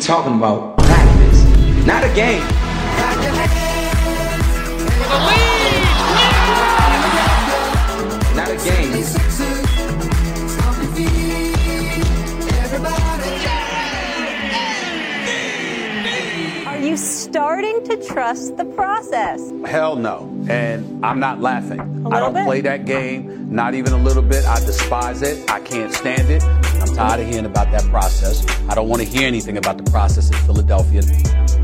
talking about practice, not a game. Not a game. Are you starting to trust the process? Hell no. And I'm not laughing. I don't bit. play that game, not even a little bit. I despise it. I can't stand it. I'm tired of hearing about that process. I don't want to hear anything about the process in Philadelphia.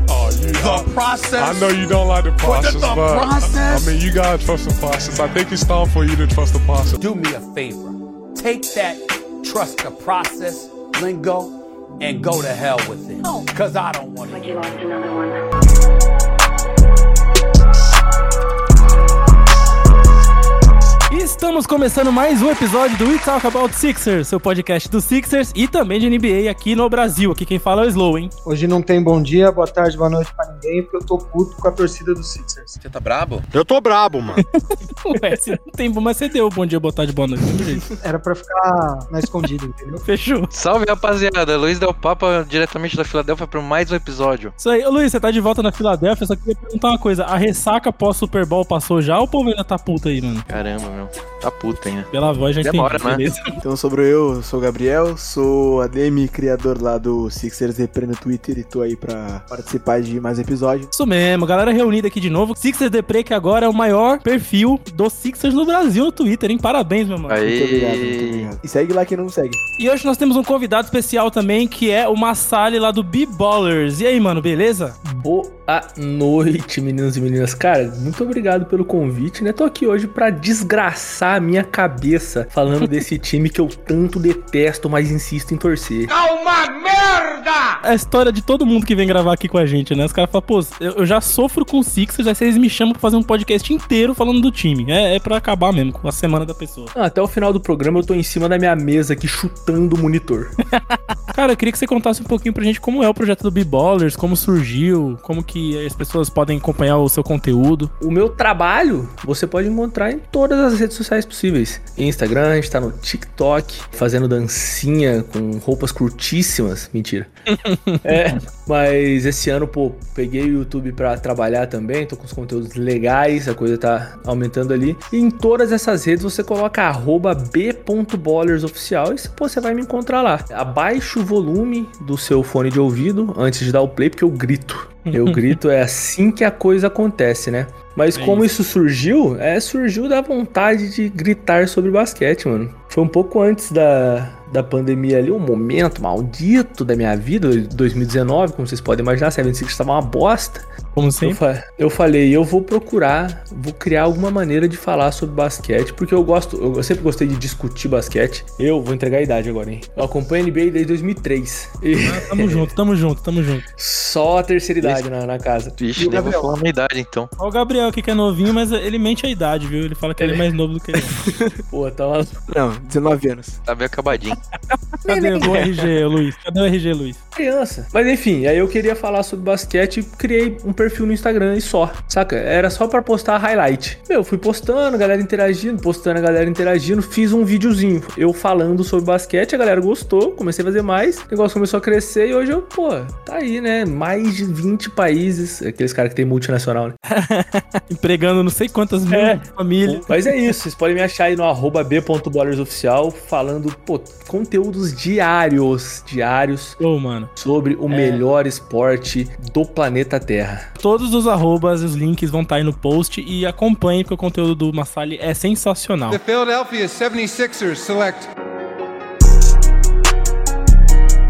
Oh, you, The process. I know you don't like the process, the but process? I mean, you gotta trust the process. I think it's time for you to trust the process. Do me a favor. Take that trust the process lingo and go to hell with it. Oh. Because I don't want to. You lost another one. Estamos começando mais um episódio do We Talk About Sixers, seu podcast do Sixers e também de NBA aqui no Brasil. Aqui quem fala é o Slow, hein? Hoje não tem bom dia, boa tarde, boa noite pra ninguém, porque eu tô puto com a torcida do Sixers. Você tá brabo? Eu tô brabo, mano. Ué, se não tem, mas você deu bom dia, boa tarde, boa noite. Era pra ficar na escondida, entendeu? Fechou. Salve, rapaziada. Luiz Del Papa, diretamente da Filadélfia, para mais um episódio. Isso aí. Ô, Luiz, você tá de volta na Filadélfia, só queria perguntar uma coisa. A ressaca pós-Super Bowl passou já ou o povo ainda tá puta aí, mano? Caramba, meu. Tá puta ainda. Pela voz já Demora, entendi, né? beleza? Então sobre eu, sou o Gabriel, sou ADM, criador lá do Sixers Repre no Twitter e tô aí pra participar de mais episódios. Isso mesmo, galera reunida aqui de novo. Sixers Depre, que agora é o maior perfil do Sixers no Brasil no Twitter, hein? Parabéns, meu mano. Muito obrigado, muito Aí. obrigado. E segue lá quem não segue. E hoje nós temos um convidado especial também, que é o Massali lá do B-Ballers. E aí, mano, beleza? Boa noite, meninos e meninas. Cara, muito obrigado pelo convite, né? Tô aqui hoje pra desgraçar a minha cabeça falando desse time que eu tanto detesto, mas insisto em torcer. É a história de todo mundo que vem gravar aqui com a gente, né? Os caras falam, pô, eu, já sofro com o Sixers, aí vocês me chamam pra fazer um podcast inteiro falando do time. É, é pra acabar mesmo com a semana da pessoa. Ah, Até o final do programa eu tô em cima da minha mesa aqui chutando o monitor. Cara, eu queria que você contasse um pouquinho pra gente como é o projeto do B-Ballers, como surgiu, como que as pessoas podem acompanhar o seu conteúdo. O meu trabalho você pode encontrar em todas as redes sociais possíveis. Instagram, a gente tá no TikTok, fazendo dancinha com roupas curtíssimas. Mentira. é, mas esse ano, pô, peguei o YouTube pra trabalhar também, tô com os conteúdos legais, a coisa tá aumentando ali. E em todas essas redes você coloca arroba b.ballersoficial e pô, você vai me encontrar lá. Abaixe o volume do seu fone de ouvido antes de dar o play, porque eu grito. Eu grito, é assim que a coisa acontece, né? Mas É como isso. surgiu, é surgiu da vontade de gritar sobre basquete, mano. Foi um pouco antes da, da pandemia ali, um momento maldito da minha vida, 2019, como vocês podem imaginar, 76 estava uma bosta. Como Eu, sempre. fa- eu falei, eu vou procurar, vou criar alguma maneira de falar sobre basquete, porque eu gosto, eu sempre gostei de discutir basquete. Eu vou entregar a idade agora, hein? Eu acompanho a NBA desde 2003. E Ah, tamo junto, tamo junto, tamo junto. só a terceira idade na, na casa. Vixe, E Gabriel? falar a minha idade, então. Ó, o Gabriel aqui que é novinho, mas ele mente a idade, viu? Ele fala que ele é mais novo do que ele. Pô, tá uma Não, 19 anos. Tá bem acabadinho. Cadê o RG, Luiz? Cadê o RG, Luiz? criança. Mas enfim, aí eu queria falar sobre basquete e criei um perfil no Instagram e só, saca? Era só pra postar highlight. Meu, fui postando, galera interagindo, postando a galera interagindo, fiz um videozinho eu falando sobre basquete, a galera gostou, comecei a fazer mais, o negócio começou a crescer e hoje eu, pô, tá aí, né? Mais de 20 países, aqueles caras que tem multinacional, né? Empregando não sei quantas mil É. famílias. Mas é isso, vocês podem me achar aí no arroba b.ballersoficial falando, pô, conteúdos diários, diários Ô, mano. sobre o melhor esporte do planeta Terra. Todos os arrobas, os links vão estar aí no post e acompanhe, porque o conteúdo do Massali é sensacional. The Philadelphia 76ers select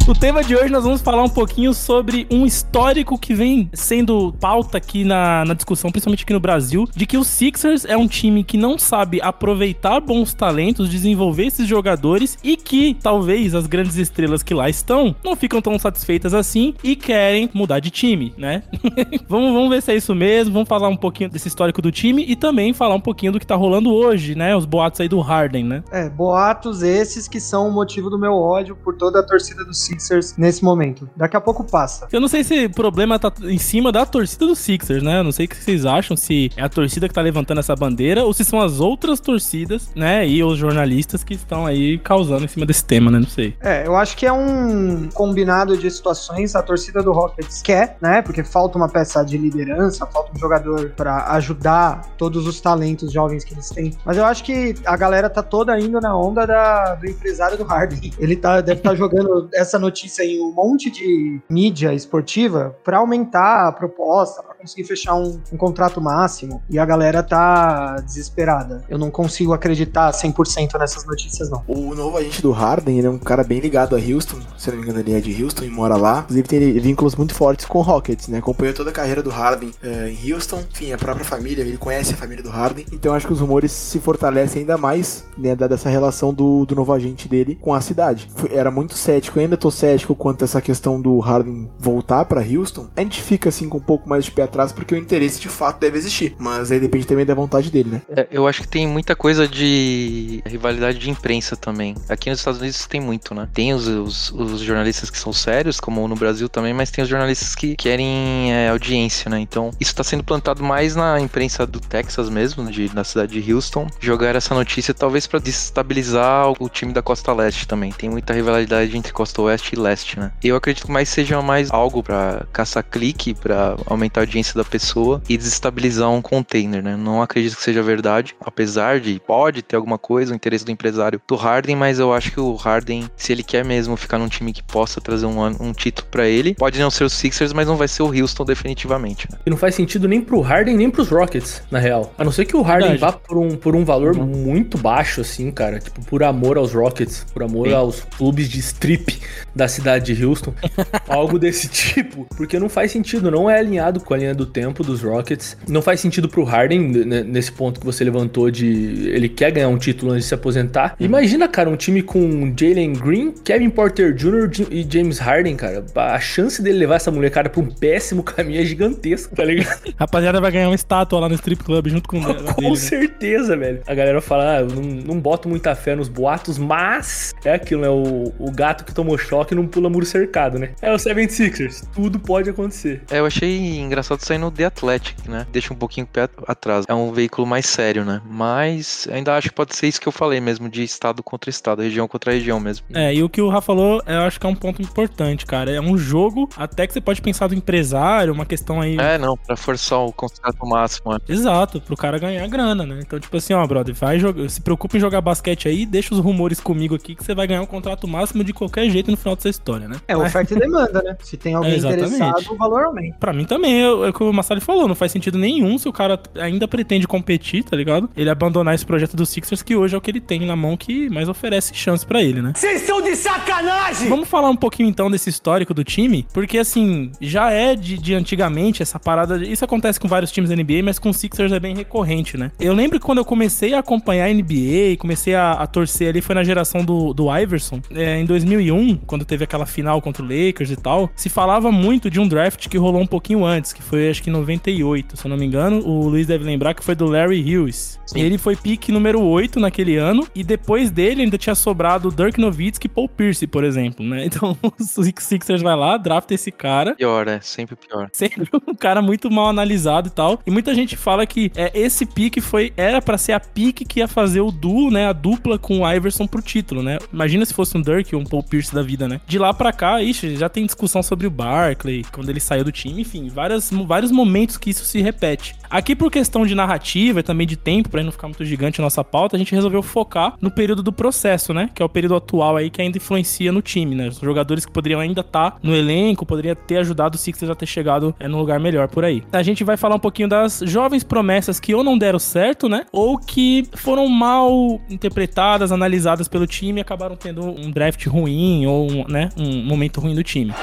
O tema de hoje nós vamos falar um pouquinho sobre um histórico que vem sendo pauta aqui na, na discussão, principalmente aqui no Brasil, de que o Sixers é um time que não sabe aproveitar bons talentos, desenvolver esses jogadores e que talvez as grandes estrelas que lá estão não ficam tão satisfeitas assim e querem mudar de time, né? vamos, vamos ver se é isso mesmo, vamos falar um pouquinho desse histórico do time e também falar um pouquinho do que tá rolando hoje, né? Os boatos aí do Harden, né? É, boatos esses que são o motivo do meu ódio por toda a torcida do Sixers Sixers nesse momento. Daqui a pouco passa. Eu não sei se o problema tá em cima da torcida do Sixers, né? Eu não sei o que vocês acham, se é a torcida que tá levantando essa bandeira ou se são as outras torcidas, né? E os jornalistas que estão aí causando em cima desse tema, né? Não sei. É, eu acho que é um combinado de situações. A torcida do Rockets quer, né? Porque falta uma peça de liderança, falta um jogador pra ajudar todos os talentos jovens que eles têm. Mas eu acho que a galera tá toda indo na onda da, do empresário do Harden. Ele tá, deve estar jogando essa notícia em um monte de mídia esportiva pra aumentar a proposta, conseguir fechar um, um contrato máximo. E a galera tá desesperada. Eu não consigo acreditar 100% nessas notícias, não. O novo agente do Harden, ele é um cara bem ligado a Houston, se não me engano ele é de Houston e mora lá. Inclusive tem vínculos muito fortes com o Rockets, né? Acompanhou toda a carreira do Harden eh, em Houston, enfim, a própria família, ele conhece a família do Harden. Então acho que os rumores se fortalecem ainda mais, né, dada relação do, do novo agente dele com a cidade. Era muito cético, eu ainda tô cético quanto a essa questão do Harden voltar pra Houston. A gente fica assim com um pouco mais de pé atrás porque o interesse de fato deve existir, mas aí depende também da vontade dele, né? É, eu acho que tem muita coisa de rivalidade de imprensa também. Aqui nos Estados Unidos tem muito, né? Tem os, os, os jornalistas que são sérios, como no Brasil também, mas tem os jornalistas que querem é, audiência, né? Então, isso tá sendo plantado mais na imprensa do Texas mesmo, de, na cidade de Houston. Jogar essa notícia talvez pra desestabilizar o time da Costa Leste também. Tem muita rivalidade entre Costa Oeste e Leste, né? Eu acredito que mais seja mais algo pra caçar clique, pra aumentar a da pessoa e desestabilizar um container, né? Não acredito que seja verdade, apesar de pode ter alguma coisa, o interesse do empresário do Harden, mas eu acho que o Harden, se ele quer mesmo ficar num time que possa trazer um, um título pra ele, pode não ser o Sixers, mas não vai ser o Houston definitivamente, né? E não faz sentido nem pro Harden, nem pros Rockets, na real. A não ser que o Harden Verdade. vá por um, por um valor muito baixo, assim, cara. Tipo, por amor aos Rockets, por amor Sim. aos clubes de strip da cidade de Houston. algo desse tipo. Porque não faz sentido, não é alinhado com a linha do tempo dos Rockets. Não faz sentido pro Harden, né, nesse ponto que você levantou de ele quer ganhar um título antes de se aposentar. Imagina, cara, um time com Jalen Green, Kevin Porter Jr. e James Harden, cara. A chance dele levar essa molecada pra um péssimo caminho é gigantesca, tá ligado? Rapaziada vai ganhar uma estátua lá no strip club junto com, a dele, Com né? certeza, velho. A galera fala, ah, eu não, não boto muita fé nos boatos, mas é aquilo, né? O, o gato que tomou choque não pula muro cercado, né? É o 76ers. Tudo pode acontecer. É, eu achei engraçado sair no The Athletic, né? Deixa um pouquinho o pé atrás. É um veículo mais sério, né? Mas ainda acho que pode ser isso que eu falei mesmo, de estado contra estado, região contra região mesmo. É, e o que o Rafa falou, eu acho que é um ponto importante, cara. É um jogo, até que você pode pensar do empresário, uma questão aí. É, não, pra forçar o contrato máximo. né? Exato, pro cara ganhar grana, né? Então, tipo assim, ó, brother, vai jogar, se preocupa em jogar basquete aí, deixa os rumores comigo aqui que você vai ganhar um contrato máximo de qualquer jeito no final dessa história, né? É oferta e demanda, né? Se tem alguém É, interessado, o valor aumenta. Pra mim também, é o é que o Massali falou, não faz sentido nenhum se o cara ainda pretende competir, tá ligado? Ele abandonar esse projeto do Sixers, que hoje é o que ele tem na mão que mais oferece chance pra ele, né? Vocês são de sacanagem! Vamos falar um pouquinho então desse histórico do time, porque assim, já é de, de antigamente essa parada. Isso acontece com vários times da NBA, mas com o Sixers é bem recorrente, né? Eu lembro que quando eu comecei a acompanhar a NBA, comecei a, a torcer ali, foi na geração do, do Iverson, é, em 2001, quando teve aquela final contra o Lakers e tal, se falava muito de um draft que rolou um pouquinho antes, que foi acho que em 98, se eu não me engano. O Luiz deve lembrar que foi do Larry Hughes. Ele foi pick número 8 naquele ano, e depois dele ainda tinha sobrado o Dirk Nowitzki e Paul Pierce, por exemplo, né? Então o Sixers vai lá, drafta esse cara. Pior, é, sempre pior. Sempre um cara muito mal analisado e tal. E muita gente fala que é, esse pique foi era pra ser a pique que ia fazer o duo, né? A dupla com o Iverson pro título, né? Imagina se fosse um Dirk ou um Paul Pierce da vida, né? De lá pra cá, ixi, já tem discussão sobre o Barkley, quando ele saiu do time, enfim, várias, vários momentos que isso se repete. Aqui, por questão de narrativa e também de tempo, pra não ficar muito gigante a nossa pauta, a gente resolveu focar no período do processo, né? Que é o período atual aí que ainda influencia no time, né? Os jogadores que poderiam ainda estar no elenco, poderiam ter ajudado o Sixers a ter chegado é, num lugar melhor por aí. A gente vai falar um pouquinho das jovens promessas que ou não deram certo, né? Ou que foram mal interpretadas, analisadas pelo time e acabaram tendo um draft ruim ou um, né, um momento ruim do time.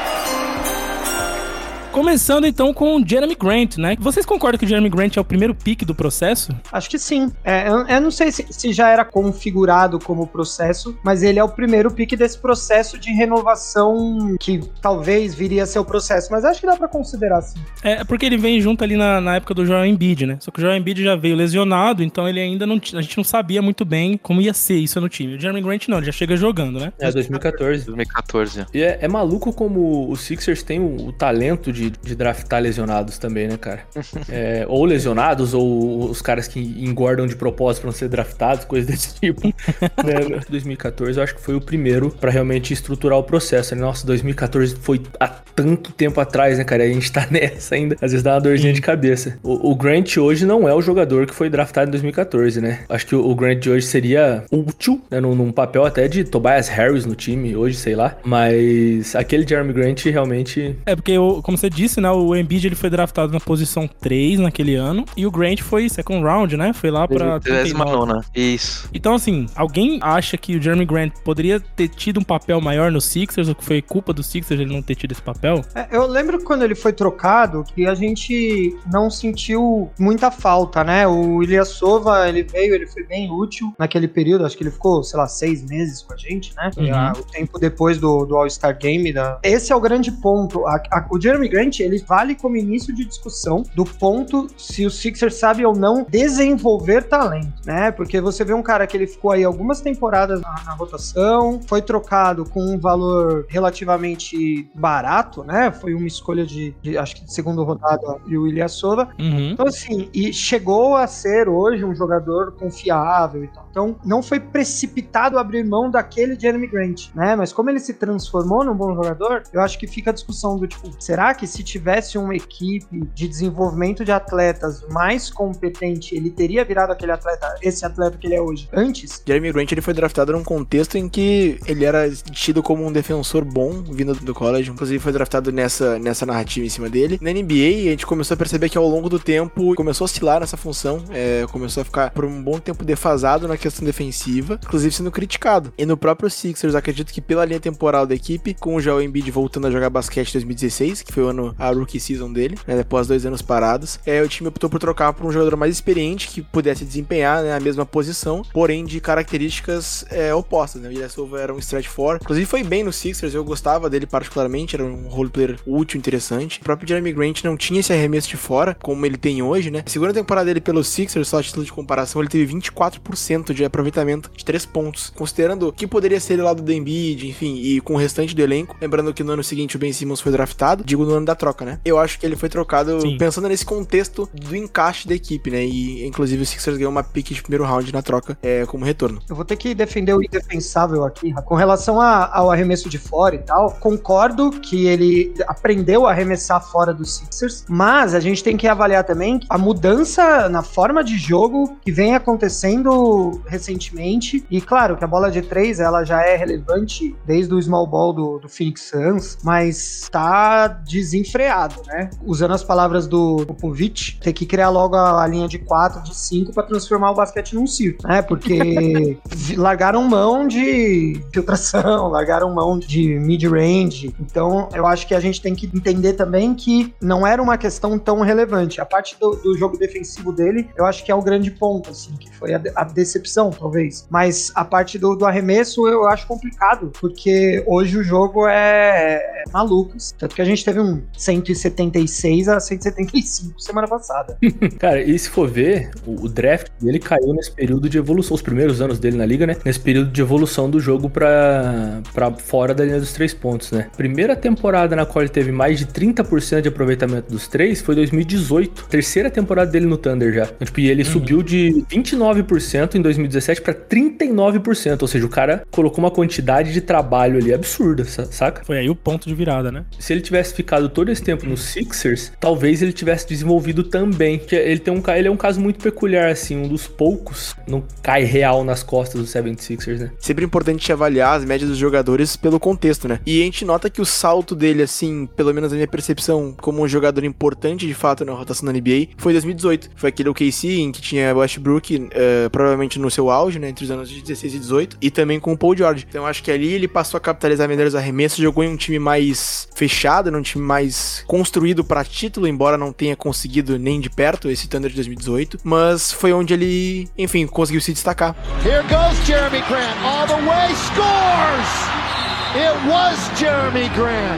Começando então com o Jeremy Grant, né? Vocês concordam que o Jeremy Grant é o primeiro pick do processo? Acho que sim. É, eu, eu não sei se, se já era configurado como processo, mas ele é o primeiro pick desse processo de renovação que talvez viria a ser o processo, mas acho que dá pra considerar sim. É porque ele vem junto ali na, na época do Joel Embiid, né? Só que o Joel Embiid já veio lesionado, então ele ainda não. A gente não sabia muito bem como ia ser isso no time. O Jeremy Grant não, ele já chega jogando, né? É, 2014. 2014. E é, é maluco como o Sixers tem o, o talento de, de draftar lesionados também, né, cara? É, ou lesionados, ou os caras que engordam de propósito pra não ser draftados, coisas desse tipo. né? 2014 eu acho que foi o primeiro pra realmente estruturar o processo. Né? Nossa, 2014 foi há tanto tempo atrás, né, cara? E a gente tá nessa ainda. Às vezes dá uma dorzinha de cabeça. O, o Grant hoje não é o jogador que foi draftado em 2014, né? Acho que o, o Grant de hoje seria útil, né? Num, num papel até de Tobias Harris no time hoje, sei lá. Mas aquele Jeremy Grant realmente. É porque, o- como você disse, né? O Embiid ele foi draftado na posição 3 naquele ano. E o Grant foi second round, né? Foi lá pra. 39. 39. Isso. Então, assim, alguém acha que o Jeremy Grant poderia ter tido um papel maior no Sixers, ou que foi culpa do Sixers ele não ter tido esse papel? É, eu lembro quando ele foi trocado que a gente não sentiu muita falta, né? O Ilyasova, ele veio, ele foi bem útil naquele período, acho que ele ficou, sei lá, seis meses com a gente, né? Uhum. Ah, o tempo depois do, do All-Star Game. Da... Esse é o grande ponto. A- a- o Jeremy Grant, ele vale como início de discussão do ponto se o Sixers sabe ou não desenvolver talento, né? Porque você vê um cara que ele ficou aí algumas temporadas na, na rotação, foi trocado com um valor relativamente barato, né? Foi uma escolha de, de, acho que de segunda rodada e o Ilyasova. Uhum. Então, assim, e chegou a ser hoje um jogador confiável e tal. Então, não foi precipitado abrir mão daquele Jeremy Grant, né? Mas como ele se transformou num bom jogador, eu acho que fica a discussão do tipo, será que se tivesse uma equipe de desenvolvimento de atletas mais competente, ele teria virado aquele atleta, esse atleta que ele é hoje, antes? Jeremy Grant ele foi draftado num contexto em que ele era tido como um defensor bom vindo do college, inclusive foi draftado nessa, nessa narrativa em cima dele. Na NBA a gente começou a perceber que ao longo do tempo começou a oscilar nessa função, é, começou a ficar por um bom tempo defasado na questão defensiva, inclusive sendo criticado. E no próprio Sixers, acredito que pela linha temporal da equipe, com o Joel Embiid voltando a jogar basquete em 2016, que foi o ano a rookie season dele, né, após dois anos parados, é, o time optou por trocar por um jogador mais experiente que pudesse desempenhar né, a mesma posição, porém de características é, opostas. Né? O Ilyasova era um stretch four, inclusive foi bem no Sixers, eu gostava dele particularmente, era um role player útil, interessante. O próprio Jeremy Grant não tinha esse arremesso de fora, como ele tem hoje, né? A segunda temporada dele pelo Sixers, só a título de comparação, ele teve 24% de aproveitamento de 3 pontos, considerando que poderia ser lá do Embiid, enfim, e com o restante do elenco. Lembrando que no ano seguinte o Ben Simmons foi draftado, digo no ano da troca, né? Eu acho que ele foi trocado Sim. pensando nesse contexto do encaixe da equipe, né? E inclusive o Sixers ganhou uma pick de primeiro round na troca é, como retorno. Eu vou ter que defender o indefensável aqui. Com relação a- ao arremesso de fora e tal, concordo que ele aprendeu a arremessar fora dos Sixers, mas a gente tem que avaliar também a mudança na forma de jogo que vem acontecendo recentemente. E claro que a bola de três ela já é relevante desde o small ball do, do Phoenix Suns, mas tá desenfreado, né? Usando as palavras do Popovich, tem que criar logo a, a linha de quatro, de cinco para transformar o basquete num circo, né? Porque largaram mão de filtração, largaram mão de mid-range. Então, eu acho que a gente tem que entender também que não era uma questão tão relevante. A parte do, do jogo defensivo dele, eu acho que é o grande ponto, assim, que foi a, de- a decepção, talvez. Mas a parte do, do arremesso eu acho complicado, porque hoje o jogo é, é maluco. Tanto que a gente teve um 176 a 175 semana passada. Cara, e se for ver, o, o draft dele caiu nesse período de evolução, os primeiros anos dele na liga, né? Nesse período de evolução do jogo pra, pra fora da linha dos três pontos, né? Primeira temporada na qual ele teve mais de 30% de aproveitamento dos três foi 2018. Terceira temporada dele no Thunder já. Então, tipo, e ele subiu de 29% em 2017 pra 39%. Ou seja, o cara colocou uma quantidade de trabalho ali absurda, sa- saca? Foi aí o ponto de virada, né? se ele tivesse ficado todo esse tempo no Sixers, talvez ele tivesse desenvolvido também. Ele tem um ele é um caso muito peculiar assim, um dos poucos não cai real nas costas do 76ers, né? Sempre importante avaliar as médias dos jogadores pelo contexto, né? E a gente nota que o salto dele, assim, pelo menos na minha percepção, como um jogador importante de fato na rotação da NBA, foi em 2018. Foi aquele OKC em que tinha Westbrook, eh, provavelmente no seu auge, né? Entre os anos de 16 e 18, e também com o Paul George. Então acho que ali ele passou a capitalizar melhor os arremessos, jogou em um time mais fechado, era um time mais construído para título, embora não tenha conseguido nem de perto esse Thunder de 2018, mas foi onde ele, enfim, conseguiu se destacar. Here goes Jeremy Grant all the way, scores!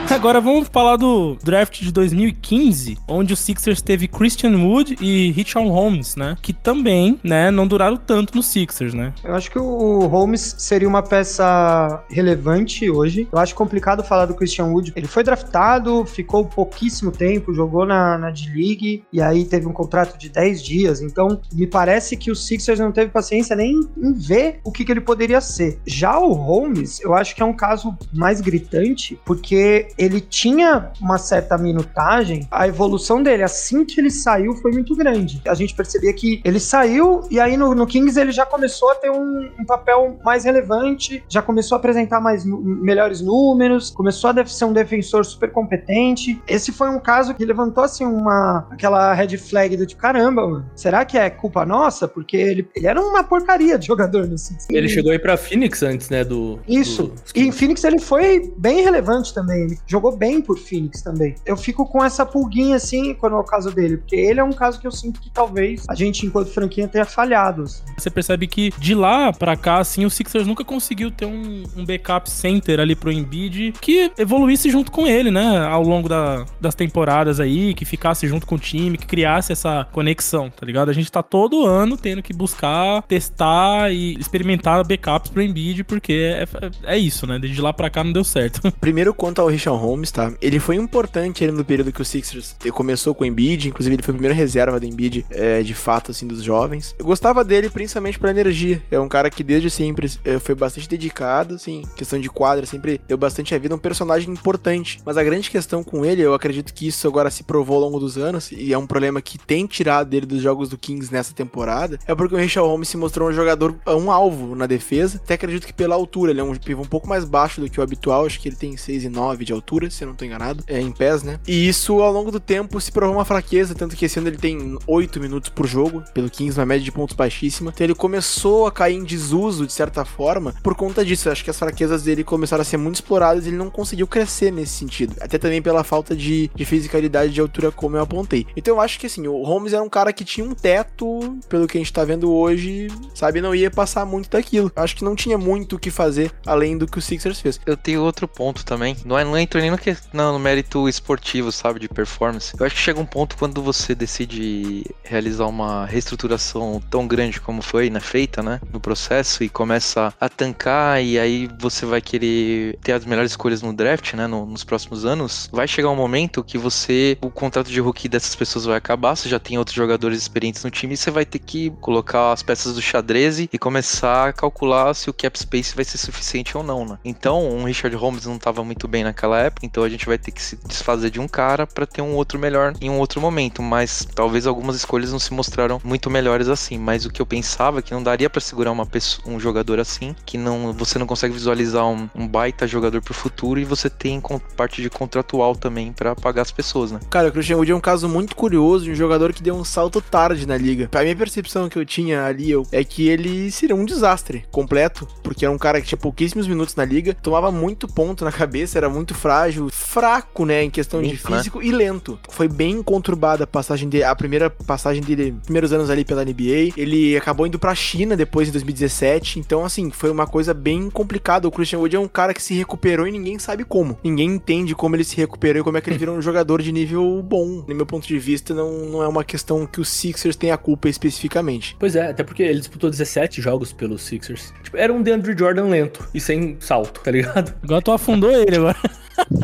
Agora vamos falar do draft de 2015, onde o Sixers teve Christian Wood e Richard Holmes, né? Que também, né, não duraram tanto no Sixers, né? Eu acho que o Holmes seria uma peça relevante hoje. Eu acho complicado falar do Christian Wood. Ele foi draftado, ficou pouquíssimo tempo, jogou na, na D-League e aí teve um contrato de 10 dias. Então, me parece que o Sixers não teve paciência nem em ver o que, que ele poderia ser. Já o Holmes, eu acho que é um caso mais gritante, porque ele tinha uma certa minutagem, a evolução dele assim que ele saiu foi muito grande. A gente percebia que ele saiu e aí no, no Kings ele já começou a ter um, um, papel mais relevante, já começou a apresentar mais melhores números, começou a ser um defensor super competente. Esse foi um caso que levantou assim uma aquela red flag do tipo, caramba, mano, será que é culpa nossa? Porque ele, ele era uma porcaria de jogador no Sixers. Ele chegou aí pra Phoenix antes, né, do... Isso. Do... E em Phoenix ele foi bem relevante também. Ele jogou bem por Phoenix também. Eu fico com essa pulguinha assim quando é o caso dele, porque ele é um caso que eu sinto que talvez a gente, enquanto franquinha, tenha falhado. Assim. Você percebe que de lá para cá, assim, o Sixers nunca conseguiu ter um, um, backup center ali pro Embiid que evoluísse junto com ele, né? Ao longo da, das temporadas aí, que ficasse junto com o time, que criasse essa conexão, tá ligado? A gente tá todo ano tendo que buscar, testar e experimentar backups pro Embiid, porque é, é, é isso, né? De lá pra cá não deu certo. Primeiro, quanto ao Richard Holmes, tá? Ele foi importante ali no período que o Sixers começou com o Embiid, inclusive ele foi a primeira reserva do Embiid, é, de fato, assim, dos jovens. Eu gostava dele principalmente pela energia. É um cara que desde sempre é, foi bastante dedicado, assim, questão de quadra, sempre deu bastante a vida, um personagem importante. Mas a grande questão com ele, eu acredito que isso agora se provou ao longo dos anos, e é um problema que tem tirado dele dos jogos do Kings nessa temporada, é porque o Richard Holmes se mostrou um jogador, um alvo na defesa. Até acredito que pela altura, ele é um pivô um pouco mais baixo do que o habitual, acho que ele tem 6,9 de altura, se eu não tô enganado, é em pés, né? E isso ao longo do tempo se provou uma fraqueza, tanto que esse ano ele tem 8 minutos por jogo, pelo 15, uma média de pontos baixíssima. Então ele começou a cair em desuso de certa forma por conta disso. Eu acho que as fraquezas dele começaram a ser muito exploradas e ele não conseguiu crescer nesse sentido. Até também pela falta de, de fisicalidade de altura, como eu apontei. Então eu acho que assim, o Holmes era um cara que tinha um teto, pelo que a gente tá vendo hoje, sabe, não ia passar muito daquilo. Eu acho que não tinha muito o que fazer além do que o Sixers fez. Eu tenho outro ponto também. Não, é, não entra nem no, que, não, no mérito esportivo, sabe, de performance. Eu acho que chega um ponto quando você decide realizar uma reestruturação tão grande como foi né, feita, né, no processo e começa a tancar e aí você vai querer ter as melhores escolhas no draft, né, no, nos próximos anos. Vai chegar um momento que você, o contrato de rookie dessas pessoas vai acabar, você já tem outros jogadores experientes no time e você vai ter que colocar as peças do xadrez e começar a calcular se o cap space vai ser suficiente ou não, né. Então, um Richard Holmes não estava muito bem naquela época, então a gente vai ter que se desfazer de um cara para ter um outro melhor em um outro momento, mas talvez algumas escolhas não se mostraram muito melhores assim, mas o que eu pensava é que não daria para segurar uma pessoa, um jogador assim, que não você não consegue visualizar um, um baita jogador pro futuro e você tem parte de contratual também para pagar as pessoas, né? Cara, o Christian Wood é um caso muito curioso de um jogador que deu um salto tarde na liga. A minha percepção que eu tinha ali eu, é que ele seria um desastre completo, porque era um cara que tinha pouquíssimos minutos na liga, tomava muito ponto na cabeça, era muito frágil, fraco, né, em questão de né? físico e lento. Foi bem conturbada a passagem dele, a primeira passagem dele, primeiros anos ali pela NBA. Ele acabou indo pra China depois em 2017, então assim, foi uma coisa bem complicada. O Christian Wood é um cara que se recuperou e ninguém sabe como. Ninguém entende como ele se recuperou e como é que ele virou um jogador de nível bom. No meu ponto de vista, não, não é uma questão que os Sixers têm a culpa especificamente. Pois é, até porque ele disputou 17 jogos pelos Sixers. Tipo, era um DeAndre Jordan lento e sem salto, tá ligado? Agora tu afundou ele agora.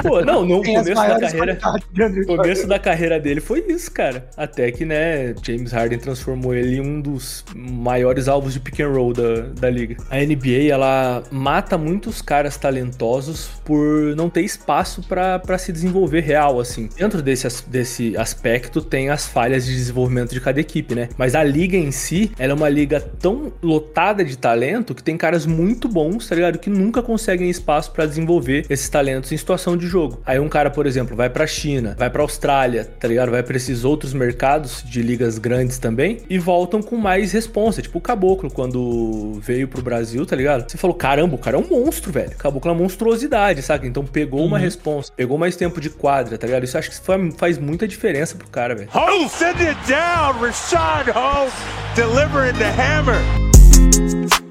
Pô, não, no Tem começo da carreira. qualidades de Andrew O começo da carreira dele foi isso, cara. Até que, né, James Harden transformou ele em um dos maiores alvos de pick and roll da, da liga. A NBA, ela mata muitos caras talentosos por não ter espaço para se desenvolver real, assim. Dentro desse, desse aspecto, tem as falhas de desenvolvimento de cada equipe, né? Mas a liga em si, ela é uma liga tão lotada de talento que tem caras muito bons, tá ligado? Que nunca conseguem espaço espaço para desenvolver esses talentos em situação de jogo. Aí um cara, por exemplo, vai pra China, vai pra Austrália, tá ligado? Vai pra esses outros mercados de ligas grandes também e voltam com mais responsa. Tipo o Caboclo, quando veio pro Brasil, tá ligado? Você falou, caramba, o cara é um monstro, velho. O Caboclo é uma monstruosidade, saca? Então pegou uhum. uma responsa, pegou mais tempo de quadra, tá ligado? Isso acho que faz muita diferença pro cara, velho. Ho, send it down, Rashad Ho, delivering the hammer.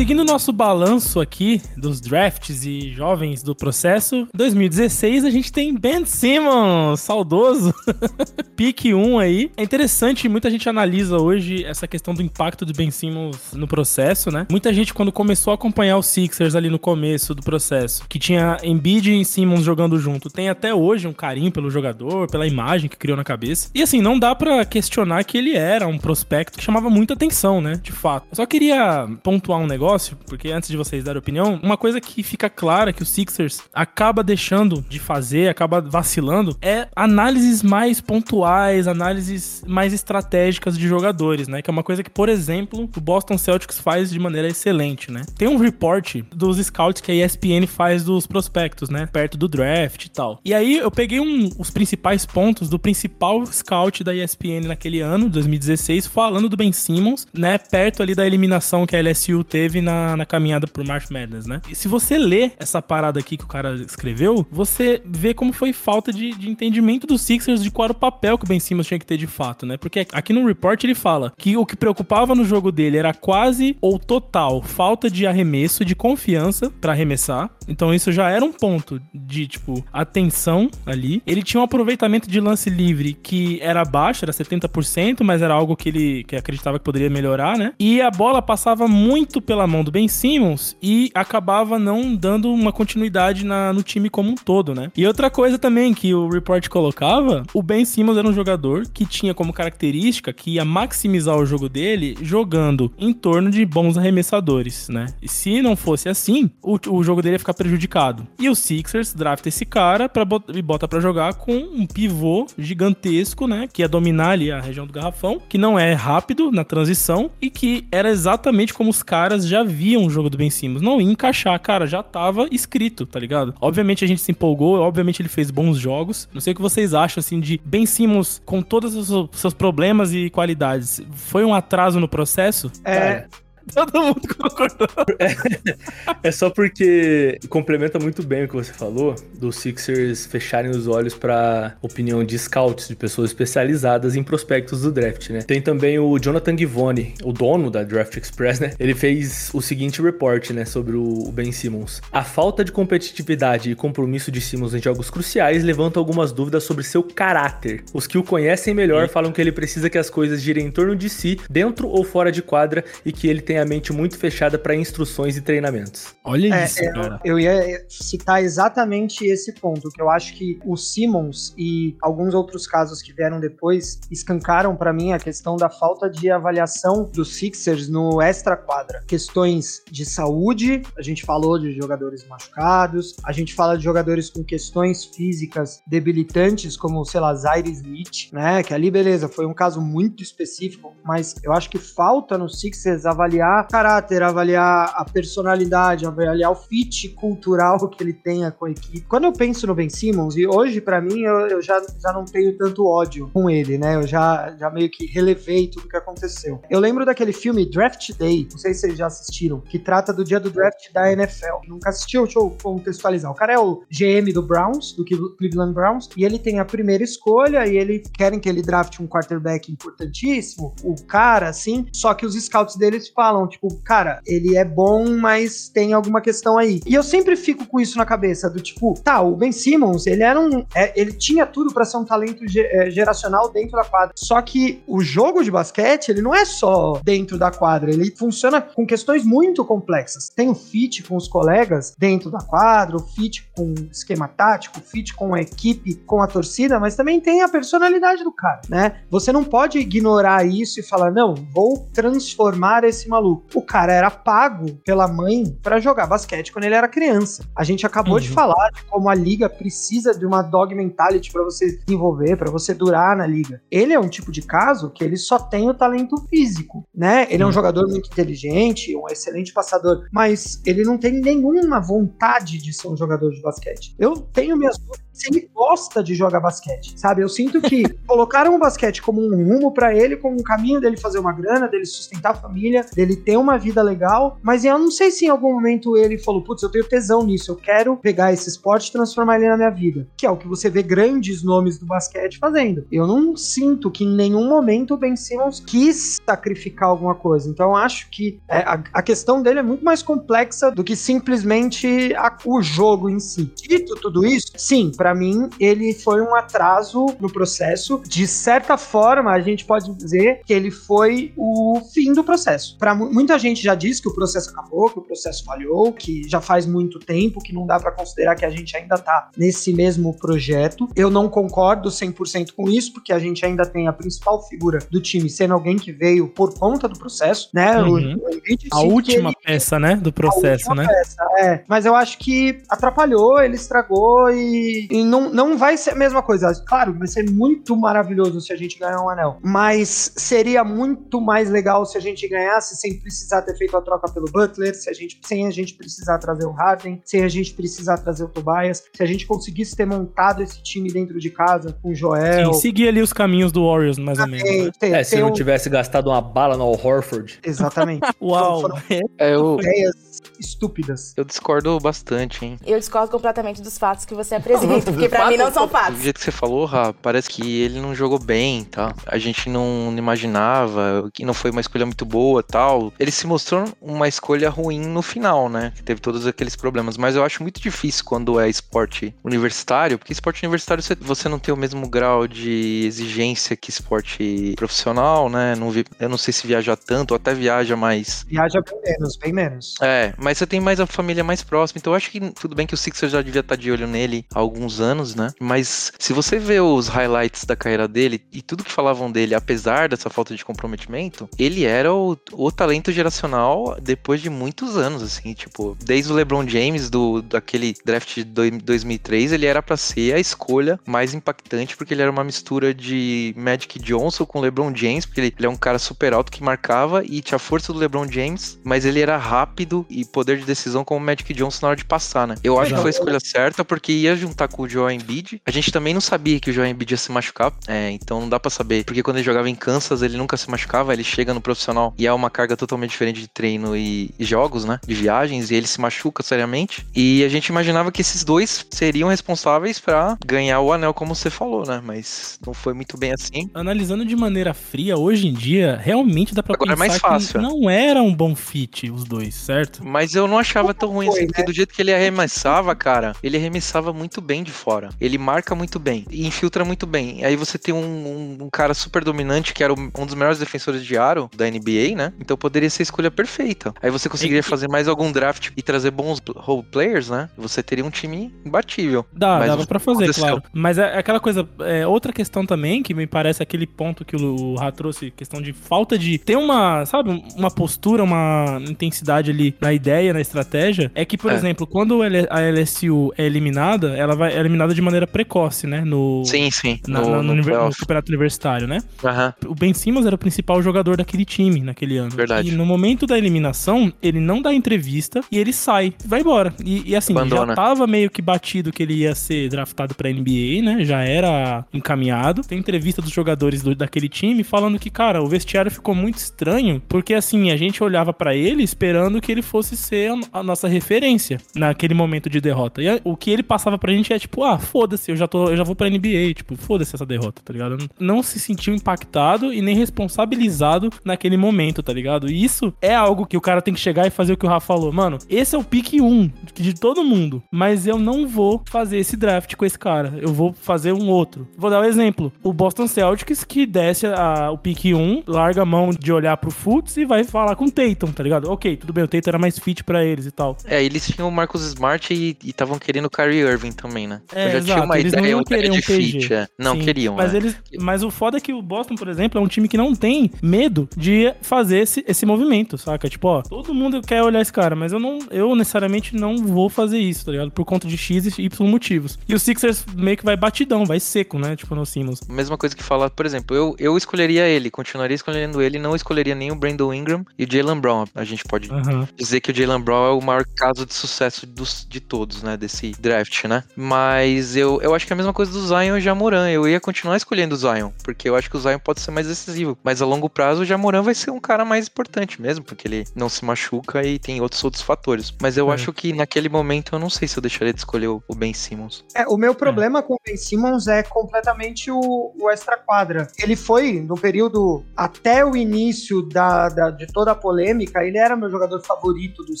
Seguindo o nosso balanço aqui dos drafts e jovens do processo, 2016 a gente tem Ben Simmons, saudoso, pique 1 aí. É interessante, muita gente analisa hoje essa questão do impacto do Ben Simmons no processo, né? Muita gente quando começou a acompanhar os Sixers ali no começo do processo, que tinha Embiid e Simmons jogando junto, tem até hoje um carinho pelo jogador, pela imagem que criou na cabeça. E assim, não dá para questionar que ele era um prospecto que chamava muita atenção, né? De fato. Eu só queria pontuar um negócio negócio, porque antes de vocês darem opinião, uma coisa que fica clara que o Sixers acaba deixando de fazer, acaba vacilando, é análises mais pontuais, análises mais estratégicas de jogadores, né? Que é uma coisa que, por exemplo, o Boston Celtics faz de maneira excelente, né? Tem um report dos scouts que a ESPN faz dos prospectos, né? Perto do draft e tal. E aí eu peguei um, os principais pontos do principal scout da ESPN naquele ano, 2016, falando do Ben Simmons, né? Perto ali da eliminação que a LSU teve na, na caminhada por March Madness, né? E se você lê essa parada aqui que o cara escreveu, você vê como foi falta de, de entendimento dos Sixers de qual era o papel que o Ben Simmons tinha que ter de fato, né? Porque aqui no report ele fala que o que preocupava no jogo dele era quase ou total falta de arremesso, de confiança para arremessar. Então isso já era um ponto de, tipo, atenção ali. Ele tinha um aproveitamento de lance livre que era baixo, era 70%, mas era algo que ele que acreditava que poderia melhorar, né? E a bola passava muito pela mão do Ben Simmons e acabava não dando uma continuidade na, no time como um todo, né? E outra coisa também que o report colocava, o Ben Simmons era um jogador que tinha como característica que ia maximizar o jogo dele jogando em torno de bons arremessadores, né? E se não fosse assim, o, o jogo dele ia ficar prejudicado. E o Sixers drafta esse cara pra, e bota para jogar com um pivô gigantesco, né? Que ia dominar ali a região do garrafão, que não é rápido na transição e que era exatamente como os caras já viam o jogo do Ben Simmons. Não ia encaixar, cara, já tava escrito, tá ligado? Obviamente a gente se empolgou, obviamente ele fez bons jogos. Não sei o que vocês acham, assim, de Ben Simmons com todos os seus problemas e qualidades. Foi um atraso no processo? É. Cara, Todo mundo concordou. É, é, só porque complementa muito bem o que você falou, dos Sixers fecharem os olhos para opinião de scouts, de pessoas especializadas em prospectos do draft, né? Tem também o Jonathan Givone, o dono da Draft Express, né? Ele fez o seguinte report, né, sobre o Ben Simmons. A falta de competitividade e compromisso de Simmons em jogos cruciais levanta algumas dúvidas sobre seu caráter. Os que o conhecem melhor Sim. falam que ele precisa que as coisas girem em torno de si, dentro ou fora de quadra, e que ele tem a mente muito fechada para instruções e treinamentos. Olha é, isso, é, cara. Eu ia citar exatamente esse ponto, que eu acho que o Simmons e alguns outros casos que vieram depois escancaram para mim a questão da falta de avaliação dos Sixers no extra quadra. Questões de saúde, a gente falou de jogadores machucados, a gente fala de jogadores com questões físicas debilitantes, como, sei lá, Zaire Smith, né? Que ali, beleza, foi um caso muito específico, mas eu acho que falta no Sixers avaliar avaliar caráter, avaliar a personalidade, avaliar o fit cultural que ele tenha com a equipe. Quando eu penso no Ben Simmons, e hoje para mim eu, eu, já, já não tenho tanto ódio com ele, né? Eu já, já meio que relevei tudo que aconteceu. Eu lembro daquele filme Draft Day, não sei se vocês já assistiram, que trata do dia do draft da NFL. Nunca assistiu? Deixa eu contextualizar. O cara é o GM do Browns, do Cleveland Browns, e ele tem a primeira escolha e ele querem que ele draft um quarterback importantíssimo, o cara assim, só que os scouts deles falam falam, tipo, cara, ele é bom, mas tem alguma questão aí. E eu sempre fico com isso na cabeça, do tipo, tá, o Ben Simmons, ele era um. É, ele tinha tudo para ser um talento é, geracional dentro da quadra. Só que o jogo de basquete, ele não é só dentro da quadra, ele funciona com questões muito complexas. Tem o fit com os colegas dentro da quadra, o fit com esquema tático, o fit com a equipe, com a torcida, mas também tem a personalidade do cara, né? Você não pode ignorar isso e falar, não, vou transformar esse maluco maluco. O cara era pago pela mãe pra jogar basquete quando ele era criança. A gente acabou Uhum. de falar de como a liga precisa de uma dog mentality pra você se desenvolver, pra você durar na liga. Ele é um tipo de caso que ele só tem o talento físico, né? Ele é um jogador muito inteligente, um excelente passador, mas ele não tem nenhuma vontade de ser um jogador de basquete. Eu tenho minhas dúvidas se ele gosta de jogar basquete, sabe? Eu sinto que colocaram o basquete como um rumo pra ele, como um caminho dele fazer uma grana, dele sustentar a família, dele ter uma vida legal, mas eu não sei se em algum momento ele falou, putz, eu tenho tesão nisso, eu quero pegar esse esporte e transformar ele na minha vida, que é o que você vê grandes nomes do basquete fazendo. Eu não sinto que em nenhum momento o Ben Simmons quis sacrificar alguma coisa, então eu acho que é, a, a questão dele é muito mais complexa do que simplesmente a- o jogo em si. Dito tudo isso, sim, pra mim ele foi um atraso no processo. De certa forma, a gente pode dizer que ele foi o fim do processo. Para muita gente já diz que o processo acabou, que o processo falhou, que já faz muito tempo, que não dá pra considerar que a gente ainda tá nesse mesmo projeto. Eu não concordo 100% com isso, porque a gente ainda tem a principal figura do time sendo alguém que veio por conta do processo, né? O- Uhum. o Embiid, A última ele- peça, né, do processo, né? peça, é. Mas eu acho que atrapalhou, ele estragou e, e não, não vai ser a mesma coisa. Claro, vai ser muito maravilhoso se a gente ganhar um anel. Mas seria muito mais legal se a gente ganhasse sem precisar ter feito a troca pelo Butler, se a gente, sem a gente precisar trazer o Harden, sem a gente precisar trazer o Tobias, se a gente conseguisse ter montado esse time dentro de casa com o Joel. Sim, seguir ali os caminhos do Warriors, mais ou menos. né? Tem- É, se tem não um- tivesse gastado uma bala no Al Horford. Exatamente. Uau. Foram É, eu, ideias estúpidas. eu discordo bastante, hein? Eu discordo completamente dos fatos que você apresenta, porque pra mim não são Do fatos. jeito que você falou, Rá, parece que ele não jogou bem, tá? A gente não imaginava, que não foi uma escolha muito boa, tal. Ele se mostrou uma escolha ruim no final, né? Que teve todos aqueles problemas, mas eu acho muito difícil quando é esporte universitário, porque esporte universitário você- você não tem o mesmo grau de exigência que esporte profissional, né? Não vi- eu não sei se viaja tanto, ou até viaja mais Viaja bem menos, bem menos. é, mas você tem mais a família mais próxima, então eu acho que tudo bem que o Sixers já devia estar de olho nele há alguns anos, né? Mas se você vê os highlights da carreira dele e tudo que falavam dele, apesar dessa falta de comprometimento, ele era o, o talento geracional depois de muitos anos, assim, tipo, desde o LeBron James, do, daquele draft de doi- 2003, ele era pra ser a escolha mais impactante, porque ele era uma mistura de Magic Johnson com LeBron James, porque ele, ele é um cara super alto que marcava e tinha a força do LeBron James, mas ele era rápido e poder de decisão como o Magic Johnson na hora de passar, né? Eu acho que foi a escolha certa, porque ia juntar com o Joel Embiid. A gente também não sabia que o Joel Embiid ia se machucar, é, então não dá pra saber, porque quando ele jogava em Kansas, ele nunca se machucava, ele chega no profissional e é uma carga totalmente diferente de treino e, e jogos, né? De viagens, e ele se machuca seriamente. E a gente imaginava que esses dois seriam responsáveis pra ganhar o anel, como você falou, né? Mas não foi muito bem assim. Analisando de maneira fria, hoje em dia, realmente dá pra Agora é pensar mais fácil, que é. não era um bom fit os dois, certo? Mas eu não achava tão ruim assim, porque né? do jeito que ele arremessava, cara, ele arremessava muito bem de fora. Ele marca muito bem e infiltra muito bem. Aí você tem um, um- um cara super dominante, que era um dos melhores defensores de aro da NBA, né? Então poderia ser a escolha perfeita. Aí você conseguiria É que- fazer mais algum draft e trazer bons role players, né? Você teria um time imbatível. Dá, Mas dava pra fazer, aconteceu. claro. Mas é aquela coisa, é, outra questão também, que me parece aquele ponto que o Rá trouxe, questão de falta de ter uma, sabe, uma postura, uma intensidade ali na ideia, na estratégia, é que, por É. exemplo, quando a LSU é eliminada, ela vai é eliminada de maneira precoce, né? No, Sim, sim. na- no, no, no no campeonato universitário, né? Aham. O Ben Simmons era o principal jogador daquele time naquele ano. Verdade. E no momento da eliminação, ele não dá entrevista e ele sai, vai embora. E, e assim, Abandona. já tava meio que batido que ele ia ser draftado pra NBA, né? Já era encaminhado. Tem entrevista dos jogadores do- daquele time falando que, cara, o vestiário ficou muito estranho, porque assim, a gente olhava pra ele esperando que ele fosse ser a, nossa referência naquele momento de derrota. E o que ele passava pra gente é tipo, ah, foda-se, eu já tô, eu já vou pra NBA, tipo, foda-se essa derrota, tá ligado? Não se sentiu impactado e nem responsabilizado naquele momento, tá ligado? E isso é algo que o cara tem que chegar e fazer o que o Rafa falou. Mano, esse é o pique 1 de todo mundo, mas eu não vou fazer esse draft com esse cara. Eu vou fazer um outro. Vou dar um exemplo. O Boston Celtics que desce a- o pique 1, larga a mão de olhar pro Fultz e vai falar com o Tatum, tá ligado? Ok, tudo bem, o Tatum era mais mais fit pra eles e tal. É, eles tinham o Marcus Smart e estavam querendo o Kyrie Irving também, né? É, Eu já exato, tinha uma eles ideia, não iam uma ideia querer um de PG. fit, é. Não Sim, queriam, Mas, né? eles, mas o foda é que o Boston, por exemplo, é um time que não tem medo de fazer esse, esse movimento, saca? Tipo, ó, todo mundo quer olhar esse cara, mas eu não, eu necessariamente não vou fazer isso, tá ligado? Por conta de X e Y motivos. E o Sixers meio que vai batidão, vai seco, né? Tipo, no Simmons. Mesma coisa que falar, por exemplo, eu, eu escolheria ele, continuaria escolhendo ele, não escolheria nem o Brandon Ingram e o Jalen Brown. A gente pode Aham. dizer que o Jalen Brown é o maior caso de sucesso dos, de todos, né? Desse draft, né? Mas eu, eu acho que é a mesma coisa do Zion e Jamoran. Eu ia continuar escolhendo o Zion, porque eu acho que o Zion pode ser mais decisivo. Mas a longo prazo, o Jamoran vai ser um cara mais importante mesmo, porque ele não se machuca e tem outros outros fatores. Mas eu É. acho que naquele momento eu não sei se eu deixaria de escolher o, Ben Simmons. É, o meu problema com o Ben Simmons é completamente o, o extra-quadra. Ele foi, no período até o início da, da- de toda a polêmica, ele era meu jogador favorito dos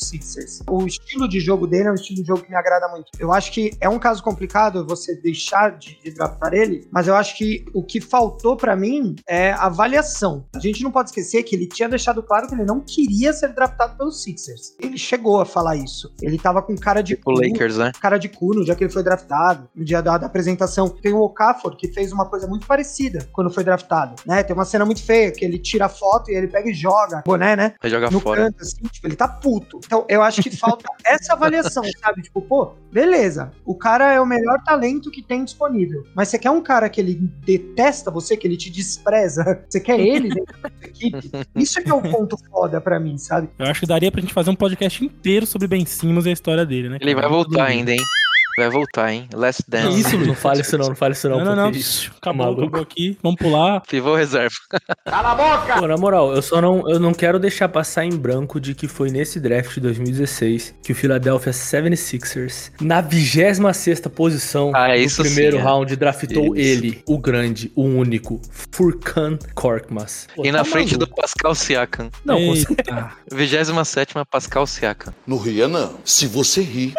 Sixers. O estilo de jogo dele é um estilo de jogo que me agrada muito. Eu acho que é um caso complicado você deixar de, de draftar ele, mas eu acho que o que faltou pra mim é avaliação. A gente não pode esquecer que ele tinha deixado claro que ele não queria ser draftado pelos Sixers. Ele chegou a falar isso. Ele tava com cara de O cu, Lakers, né? cara de cu no dia que ele foi draftado, no dia da, da apresentação. Tem o Okafor, que fez uma coisa muito parecida quando foi draftado, né? Tem uma cena muito feia, que ele tira a foto e ele pega e joga, boné, né? Vai jogar no fora. canto, assim, tipo, ele tá puto. Então, eu acho que falta essa avaliação, sabe? Tipo, pô, beleza, o cara é o melhor talento que tem disponível, mas você quer um cara que ele detesta você, que ele te despreza, você quer ele dentro da sua equipe? Isso é que é o ponto foda pra mim, sabe? Eu acho que daria pra gente fazer um podcast inteiro sobre Ben Simmons e a história dele, né? Ele vai voltar ainda, hein? Vai voltar, hein? Last Dance. isso, não fale isso não, não fale isso não. Não, não, não. isso. Acabou, acabou aqui. Vamos pular. Pivô reserva. Pô, na moral, eu só não, eu não quero deixar passar em branco de que foi nesse draft de 2016 que o Philadelphia 76ers, na 26 posição Ah, do isso primeiro sim, é. round, draftou Isso. ele, o grande, o único, Furkan Korkmaz. Pô, E na tá frente maluco. do Pascal Siakam. Não, com Eita. 27 Pascal Siakam. No ria não. Se você rir.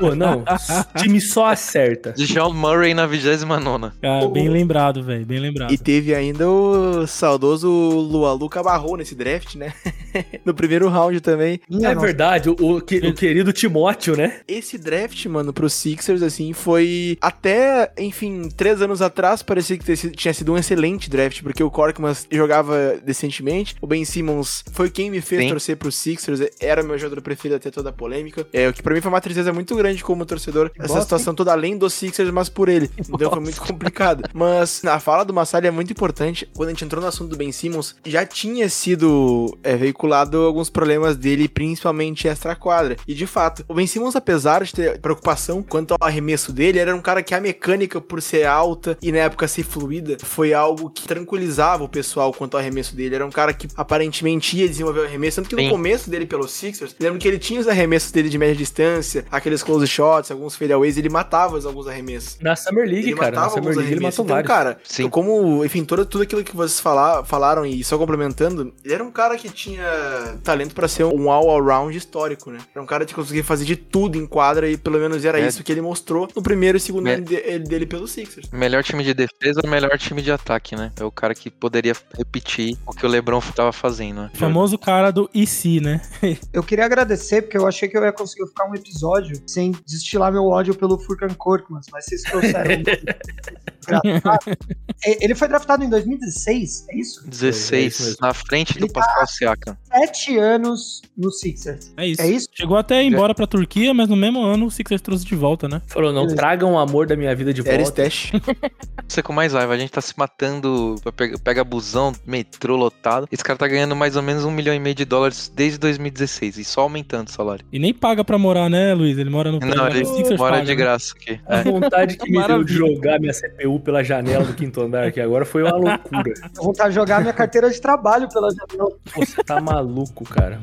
Pô, não, o time só acerta. John Murray na 29 Cara, bem lembrado, velho. Bem lembrado. E teve ainda o saudoso Lualu Cabarro nesse draft, né? no primeiro round também. É verdade, o, o que- o querido Timóteo, né? Esse draft, mano, pro Sixers, assim, foi até, enfim, três anos atrás, parecia que tinha sido um excelente draft, porque o Korkmaz jogava decentemente, o Ben Simmons foi quem me fez Sim. torcer pro Sixers, era meu jogador preferido até toda a polêmica, é, o que pra mim foi uma tristeza muito grande como torcedor, essa bosta, situação toda além dos Sixers, mas por ele, então foi muito complicado. Mas a fala do Massali é muito importante, quando a gente entrou no assunto do Ben Simmons, já tinha sido é, veiculado alguns problemas dele, principalmente extra-quadra, e de fato, o Ben Simmons, apesar de ter preocupação quanto ao arremesso dele, era um cara que a mecânica, por ser alta e na época ser fluida, foi algo que tranquilizava o pessoal quanto ao arremesso dele. Era um cara que aparentemente ia desenvolver o arremesso, tanto que no Sim. começo dele pelos Sixers, lembro que ele tinha os arremessos dele de média distância, aqueles close shots, alguns fadeaways, ele matava os- alguns arremessos. Na Summer League, Ele cara, na matava Summer alguns League ele arremessos. matou Então, vários. cara, Sim. como, enfim, todo, tudo aquilo que vocês fala, falaram e só complementando, ele era um cara que tinha talento pra ser um all-around histórico, né? Era um cara que conseguia fazer de tudo em quadra e pelo menos era É. isso que ele mostrou no primeiro e segundo ano de- dele pelo Sixers. Melhor time de defesa, melhor time de ataque, né? É o cara que poderia repetir o que o LeBron tava fazendo, né? O famoso cara do IC, né? Eu queria agradecer, porque eu achei que eu ia conseguir ficar um episódio sem destilar meu ódio pelo Furkan Korkmaz, mas vocês trouxeram. É, Ele foi draftado em 2016, é isso? 16, na frente do Ele tá- Pascal Siakam. Sete anos no Sixers. É isso. É isso? Chegou até embora pra Turquia, mas no mesmo ano o Sixers trouxe de volta, né? Falou, não tragam o amor da minha vida de volta. Stash. Você com mais raiva, a gente tá se matando, pega, pega busão, metrô lotado. Esse cara tá ganhando mais ou menos um milhão e meio de dólares desde 2016 e só aumentando o salário. E nem paga pra morar, né, Luiz? Ele mora no Não, ele o Sixers mora paga, de né? graça aqui. A É. vontade que me deu de jogar minha CPU pela janela do quinto andar aqui agora foi uma loucura. Eu vou tentar jogar minha carteira de trabalho pela janela. Você tá maluco, cara.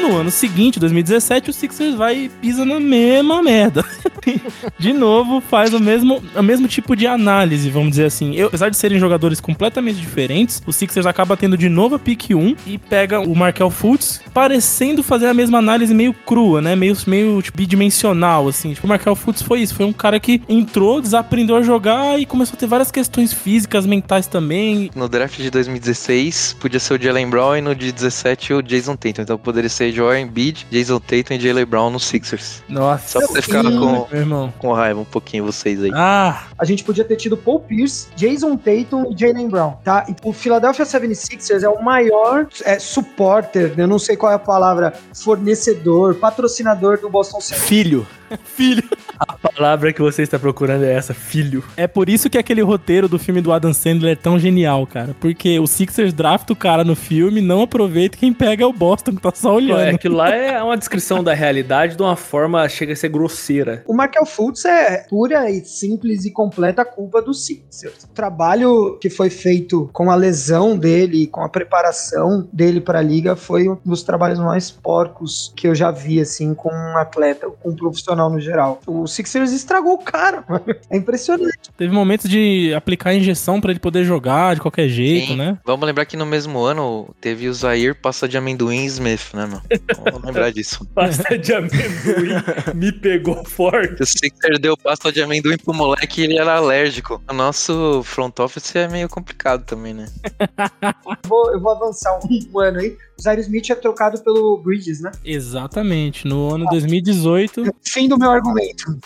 No ano seguinte, 2017, o Sixers vai e pisa na mesma merda. de novo, faz o mesmo, o mesmo tipo de análise, vamos dizer assim. Eu, apesar de serem jogadores completamente diferentes, o Sixers acaba tendo de novo a pick 1 e pega o Markel Fultz, parecendo fazer a mesma análise meio crua, né? Meio, meio tipo, bidimensional, assim. Tipo, o Markel Fultz foi isso. Foi um cara que entrou, desaprendeu a jogar e começou a ter várias questões físicas, mentais também. No draft de 2016, podia ser o Jalen Brown e no de 17 o Jason Tatum. Então poderia ser Joel Embiid, Jason Tatum e Jalen Brown no Sixers. Nossa. Só pra você ficar com, Meu irmão. com raiva um pouquinho vocês aí. Ah, A gente podia ter tido Paul Pierce, Jason Tatum e Jalen Brown, tá? E o Philadelphia 76ers é o maior é, supporter, eu não sei qual é a palavra, fornecedor, patrocinador do Boston Celtics. Filho. filho. A palavra que você está procurando é essa, filho. É por isso que aquele roteiro do filme do Adam Sandler é tão genial, cara. Porque o Sixers drafta o cara no filme, não aproveita quem pega é o Boston, que tá só olhando. É, aquilo lá é uma descrição da realidade de uma forma chega a ser grosseira. O Markel Fultz é pura e simples e completa culpa do Sixers. O trabalho que foi feito com a lesão dele, com a preparação dele pra liga, foi um dos trabalhos mais porcos que eu já vi, assim, com um atleta, com um profissional no geral. O Sixers estragou o cara, mano. É impressionante. Teve momentos de aplicar injeção pra ele poder jogar de qualquer jeito, Sim. né? Vamos lembrar que no mesmo ano teve o Zaire passa de amendoim Smith, né, meu? Vamos lembrar disso. Pasta de amendoim me pegou forte. O Sixer deu pasta de amendoim pro moleque e ele era alérgico. O nosso front office é meio complicado também, né? Vou- eu vou avançar um, ano aí. O Zaire Smith é trocado pelo Bridges, né? Exatamente. No ano 2018, Fim do meu argumento.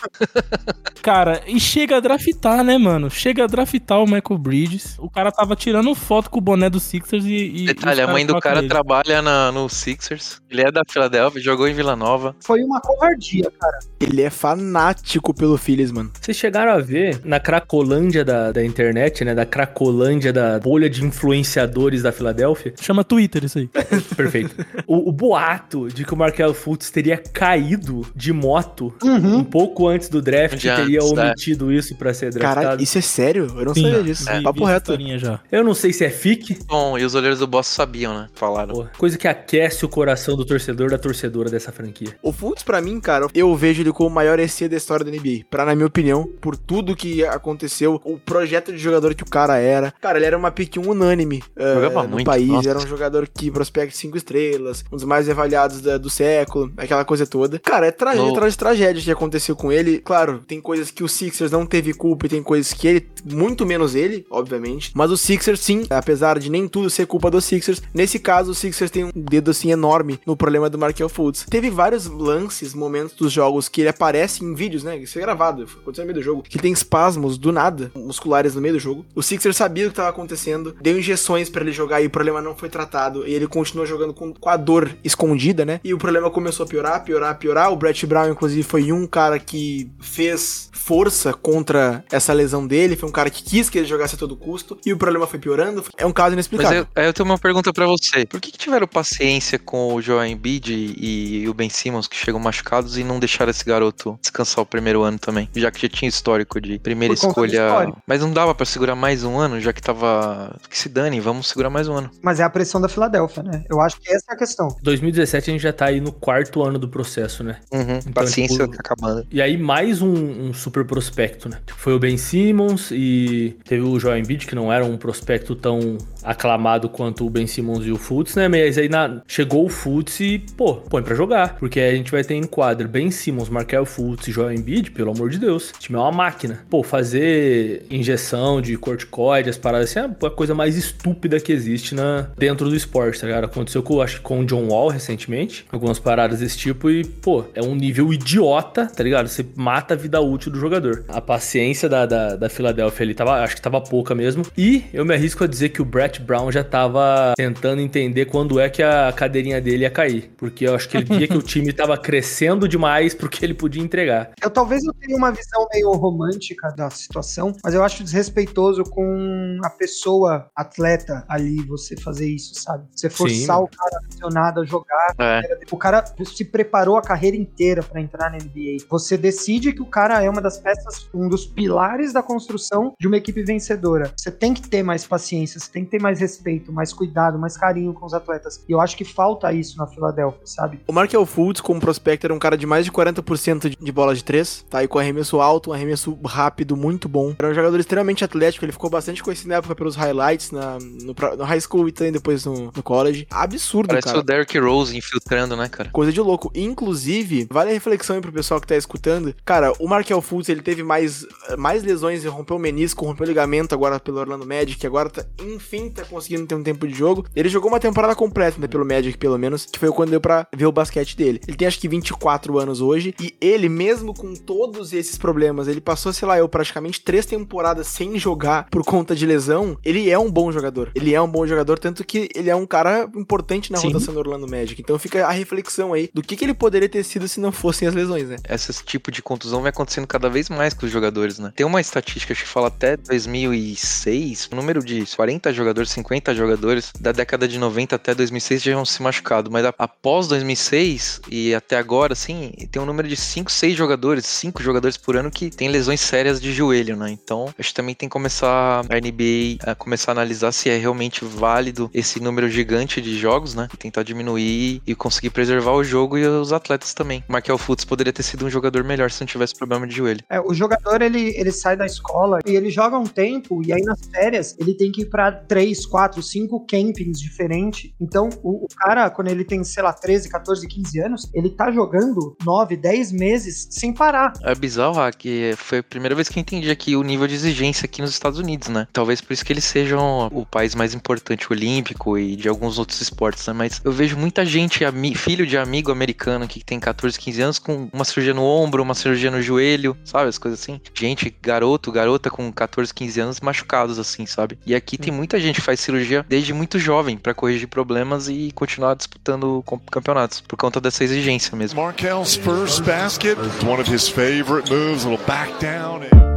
Cara, e chega a draftar, né, mano? Chega a draftar o Michael Bridges. O cara tava tirando foto com o boné do Sixers e. e Detalhe, e a mãe do cara ele. trabalha na- no Sixers. Ele é da Filadélfia, jogou em Vila Nova. Foi uma covardia, cara. Ele é fanático pelo Phillies, mano. Vocês chegaram a ver na cracolândia da, da internet, né? Da cracolândia da bolha de influenciadores da Filadélfia? Chama Twitter isso aí. Perfeito. O, o boato de que o Markel Fultz teria caído de moto Uhum. um pouco antes do draft Já teria antes, é. omitido isso pra ser draftado. Caralho, isso é sério? Eu não Sim. sabia disso. Vi- Papo reto. já. Eu não sei se é fic, Bom, e os olheiros do Boss sabiam, né? Falaram. Pô, coisa que aquece o coração do torcedor da torcedora dessa franquia. O Fultz, pra mim, cara, eu vejo ele como o maior EC da história da NBA. Pra, na minha opinião, por tudo que aconteceu, o projeto de jogador que o cara era. Cara, ele era uma pick unânime Jogava no muito, país. nossa. Era um jogador que prospecta cinco estrelas, um dos mais avaliados da- do século, aquela coisa toda. Cara, é tragédia No- atrás de tragédia que aconteceu com ele. Claro, tem coisas que o Sixers não teve culpa e tem coisas que ele, muito menos ele, obviamente. Mas o Sixers, sim, apesar de nem tudo ser culpa do Sixers, nesse caso o Sixers tem um dedo assim enorme no problema do Markel Fultz. Teve vários lances, momentos dos jogos que ele aparece em vídeos, né? Isso é gravado, aconteceu no meio do jogo, que tem espasmos do nada, musculares no meio do jogo. O Sixers sabia o que estava acontecendo, deu injeções pra ele jogar e o problema não foi tratado. E ele continuou jogando com, com a dor escondida, né? E o problema começou a piorar, piorar, piorar. O Brett Brown, inclusive, foi um cara que fez força contra essa lesão dele. Foi um cara que quis que ele jogasse a todo custo. E o problema foi piorando. É um caso Mas inexplicável. eu, aí eu tenho uma pergunta pra você. Por que, que tiveram paciência com o Joel Embiid e, e o Ben Simmons, que chegam machucados, e não deixaram esse garoto descansar o primeiro ano também? Já que já tinha histórico de primeira escolha. Mas não dava pra segurar mais um ano, já que tava. Que se dane, vamos segurar mais um ano. Mas é a pressão da Filadélfia, né? Eu acho que essa é a questão. 2017 a gente já tá aí no quarto ano do processo, né? Uhum, Então, paciência tipo, tá acabando. E aí mais um, um super prospecto, né? Foi o Ben Simmons e teve o Joel Embiid, que não era um prospecto tão aclamado quanto o Ben Simmons e o Fultz, né? Mas aí na- chegou o Fultz e, pô, põe pra jogar. Porque aí a gente vai ter em quadro Ben Simmons, Markel Fultz e Joel Embiid, pelo amor de Deus. O time é uma máquina. Pô, fazer injeção de corticoide, as paradas assim, é a coisa mais estúpida que existe na, dentro do esporte, tá ligado? Aconteceu com, acho que com o John Wall recentemente, algumas paradas desse tipo e, pô, é um nível idiota, tá ligado? Você mata a vida útil do jogador. A paciência da, da, da Filadélfia ali tava, acho que tava pouca mesmo. E eu me arrisco a dizer que o Brett Brown já tava tentando entender quando é que a cadeirinha dele ia cair. Porque eu acho que ele via que o time tava crescendo demais porque ele podia entregar. Eu talvez eu tenha uma visão meio romântica da situação, mas eu acho desrespeitoso com a pessoa atleta ali você fazer isso, sabe? Você forçar Sim. o cara aficionado a jogar. É. O cara se preparou a carreira inteira pra entrar na NBA. Você decide Embiid, que o cara é uma das peças, um dos pilares da construção de uma equipe vencedora. Você tem que ter mais paciência, você tem que ter mais respeito, mais cuidado, mais carinho com os atletas. E eu acho que falta isso na Filadélfia, sabe? O Markel Fultz, como prospecto, era um cara de mais de 40% de- de bola de três, tá? E com arremesso alto, um arremesso rápido, muito bom. Era um jogador extremamente atlético, ele ficou bastante conhecido na época pelos highlights na, no, no high school e também depois no, no college. Absurdo, Parece cara. o Derrick Rose infiltrando, né, cara? Coisa de louco. Inclusive, vale a reflexão aí pro pessoal que tá escutando. Cara, o Markel Fultz, ele teve mais, mais lesões, ele rompeu o menisco, rompeu o ligamento agora pelo Orlando Magic, agora tá, enfim tá conseguindo ter um tempo de jogo. Ele jogou uma temporada completa, né, pelo Magic, pelo menos, que foi quando deu pra ver o basquete dele. Ele tem acho que 24 anos hoje, e ele, mesmo com todos esses problemas, ele passou, sei lá, eu praticamente três temporadas sem jogar por conta de lesão. Ele é um bom jogador. Ele é um bom jogador, tanto que ele é um cara importante na Sim. rotação do Orlando Magic. Então fica a reflexão aí do que, que ele poderia ter sido se não fossem as lesões, né? Esse tipo de contusão vem acontecendo cada vez mais com os jogadores, né? Tem uma estatística que fala até 2006, o número de 40 jogadores, 50 jogadores da década de 90 até 2006 já tinham se machucado, mas após 2006 e até agora, assim, tem um número de 5, 6 jogadores, 5 jogadores por ano que tem lesões sérias de joelho, né? Então, acho que também tem que começar a NBA a começar a analisar se é realmente válido esse número gigante de jogos, né? E tentar diminuir e conseguir preservar o jogo e os atletas também. Markel Fultz poderia ter sido um jogador melhor se não tivesse problema de joelho. É, o jogador ele, ele sai da escola e ele joga um tempo, e aí nas férias ele tem que ir pra 3, 4, 5 campings diferentes. Então, o, o cara, quando ele tem, sei lá, 13, 14, 15 anos, ele tá jogando 9, 10 meses sem parar. É bizarro, que foi a primeira vez que eu entendi aqui o nível de exigência aqui nos Estados Unidos, né? Talvez por isso que eles sejam o país mais importante olímpico e de alguns outros esportes, né? Mas eu vejo muita gente, filho de amigo americano que tem 14, 15 anos, com uma cirurgia no ombro, uma cirurgia no joelho, sabe? As coisas assim. Gente, garoto, garota com 14, 15 anos machucados, assim, sabe? E aqui tem muita gente que faz cirurgia desde muito jovem pra corrigir problemas e continuar disputando campeonatos, por conta dessa exigência mesmo. Markel's first basket, one of his favorite moves, a little back down.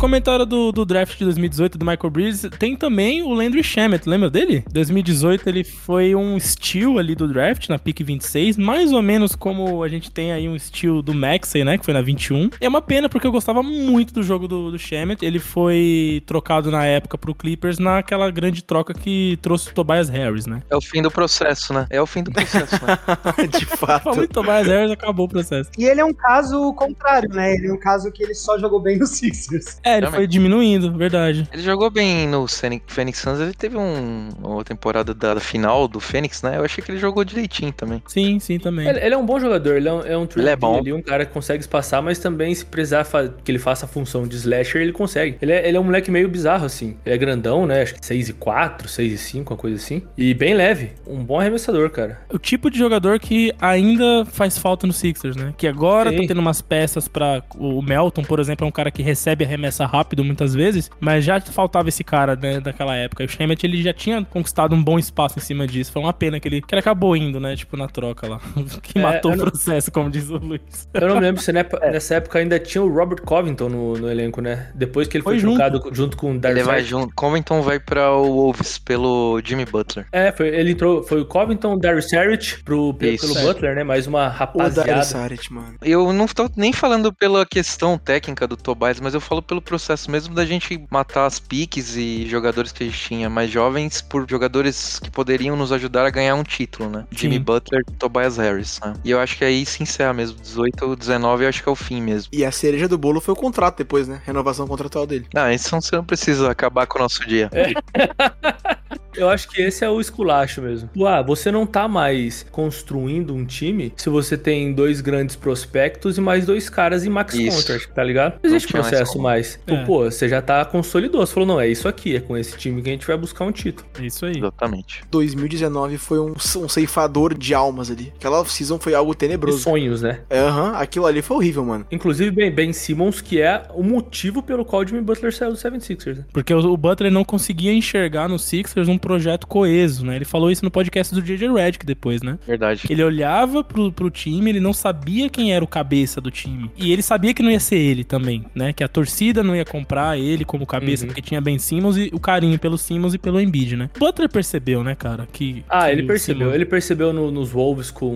Comentaram do, do draft de 2018 do Michael Bridges. Tem também o Landry Shamet, lembra dele? 2018 ele foi um steal ali do draft, na pick 26, mais ou menos como a gente tem aí um steal do Maxey, né, que foi na 21. É uma pena porque eu gostava muito do jogo do, do Shamet. Ele foi trocado na época pro Clippers naquela grande troca que trouxe o Tobias Harris, né? É o fim do processo, né? É o fim do processo, né? de fato. Falou em Tobias Harris, acabou o processo. E ele é um caso contrário, né? Ele é um caso que ele só jogou bem no Sixers. É, ele foi diminuindo, verdade. Ele jogou bem no Phoenix Suns, ele teve um, uma temporada da, final do Phoenix, né? Eu achei que ele jogou direitinho também. Sim, sim, também. Ele, ele é um bom jogador, ele é um, é um Ele é bom. ali, um cara que consegue espaçar, mas também se precisar que ele faça a função de slasher, ele consegue. Ele é, ele é um moleque meio bizarro, assim. Ele é grandão, né? Acho que 6 e 4, 6 e 5, uma coisa assim. E bem leve. Um bom arremessador, cara. o tipo de jogador que ainda faz falta no Sixers, né? Que agora Sim. tá tendo umas peças pra. O Melton, por exemplo, é um cara que recebe arremessa rápido muitas vezes, mas já faltava esse cara, né, daquela época. E o Shemet, ele já tinha conquistado um bom espaço em cima disso. Foi uma pena que ele, que ele acabou indo, né? Tipo, na troca lá. que É, matou o não- processo, como diz o Luiz. Eu não lembro se nepa- nessa época ainda tinha o Robert Covington no, no elenco, né? Depois que ele foi, Foi junto. trocado junto com o Ele Darius vai junto. Covington vai pra o Wolves pelo Jimmy Butler. É, foi, ele entrou, foi o Covington, Darius Saric pro, pelo, Isso. pelo Butler, né? Mais uma O rapaziada. Dario Saric, mano. Eu não tô nem falando pela questão técnica do Tobias, mas eu falo pelo processo mesmo da gente matar as piques e jogadores que a gente tinha mais jovens por jogadores que poderiam nos ajudar a ganhar um título, né? Jimmy Butler e Tobias Harris, né? E eu acho que aí se encerra mesmo. 18 ou 19 eu acho que é o fim mesmo. E a cereja do bolo foi o contrato depois, né? Renovação contratual dele. Ah, isso você não precisa acabar com o nosso dia. Eu acho que esse é o esculacho mesmo. Tipo, Ah, você não tá mais construindo um time se você tem dois grandes prospectos e mais dois caras em max Isso. contract, tá ligado? Não existe mais processo mais. Tipo, É. Pô, você já tá consolidou. Você falou, não, é isso aqui, é com esse time que a gente vai buscar um título. É isso aí. Exatamente. 2019 foi um, um ceifador de almas ali. Aquela off-season foi algo tenebroso. sonhos, né? Aham, aquilo ali foi horrível, mano. Inclusive, Ben, ben Simmons, que é o motivo pelo qual o Jimmy Butler saiu do 76ers. né? Porque o, o Butler não conseguia enxergar no Sixers Sixers um projeto coeso, né? Ele falou isso no podcast do JJ Redick depois, né? Verdade. Ele olhava pro, pro time, ele não sabia quem era o cabeça do time. E ele sabia que não ia ser ele também, né? Que a torcida não ia comprar ele como cabeça, Uhum. porque tinha Ben Simmons e o carinho pelo Simmons e pelo Embiid, né? Butler percebeu, né, cara? Que, Ah, que ele o percebeu. Simmons- Ele percebeu no- nos Wolves com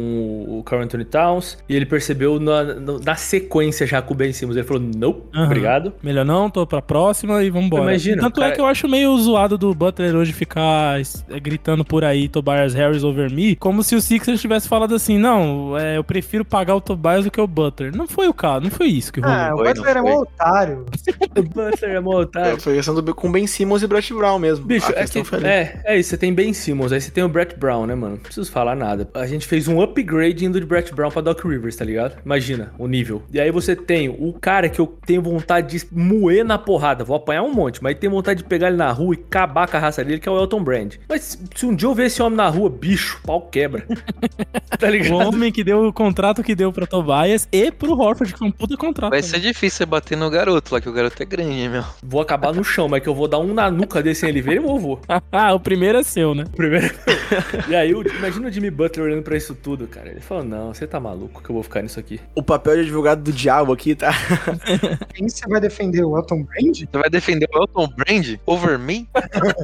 o Carl Anthony Towns. E ele percebeu na, na sequência já com o Ben Simmons. Ele falou, não, Aham. obrigado. Melhor não, tô pra próxima e vambora. Imagina, Tanto é cara- que eu acho meio zoado do Butler hoje ficar é, gritando por aí Tobias Harris over me, como se o Sixers tivesse falado assim, não, é, eu prefiro pagar o Tobias do que o Butler. Não foi o caso, não foi isso que rolou. Ah, o Butler é um foi. otário. o Butler é mó otário. É, foi a questão do com Ben Simmons e Brett Brown mesmo. Bicho, a é, que, é, é isso. Você tem Ben Simmons, aí você tem o Brett Brown, né, mano? Não preciso falar nada. A gente fez um upgrade indo de Brett Brown pra Doc Rivers, tá ligado? Imagina o nível. E aí você tem o cara que eu tenho vontade de moer na porrada. Vou apanhar um monte, mas tenho vontade de pegar ele na rua e acabar com a raça dele, que é o Elton Brand. Mas se um dia eu ver esse homem na rua, bicho, pau quebra. tá O ligado? homem que deu o contrato que deu pra Tobias e pro Horford, que foi um puta contrato. Vai ser difícil você bater no garoto lá, que o garoto é grande, meu. Vou acabar no chão, mas que eu vou dar um na nuca desse ele ver, eu vou. ah, o primeiro é seu, né? Primeiro. e aí, o- imagina o Jimmy Butler olhando pra isso tudo, cara. Ele falou: Não, você tá maluco que eu vou ficar nisso aqui. O papel de advogado do diabo aqui, tá? Quem você vai defender? O Elton Brand? Você vai defender o Elton Brand over me?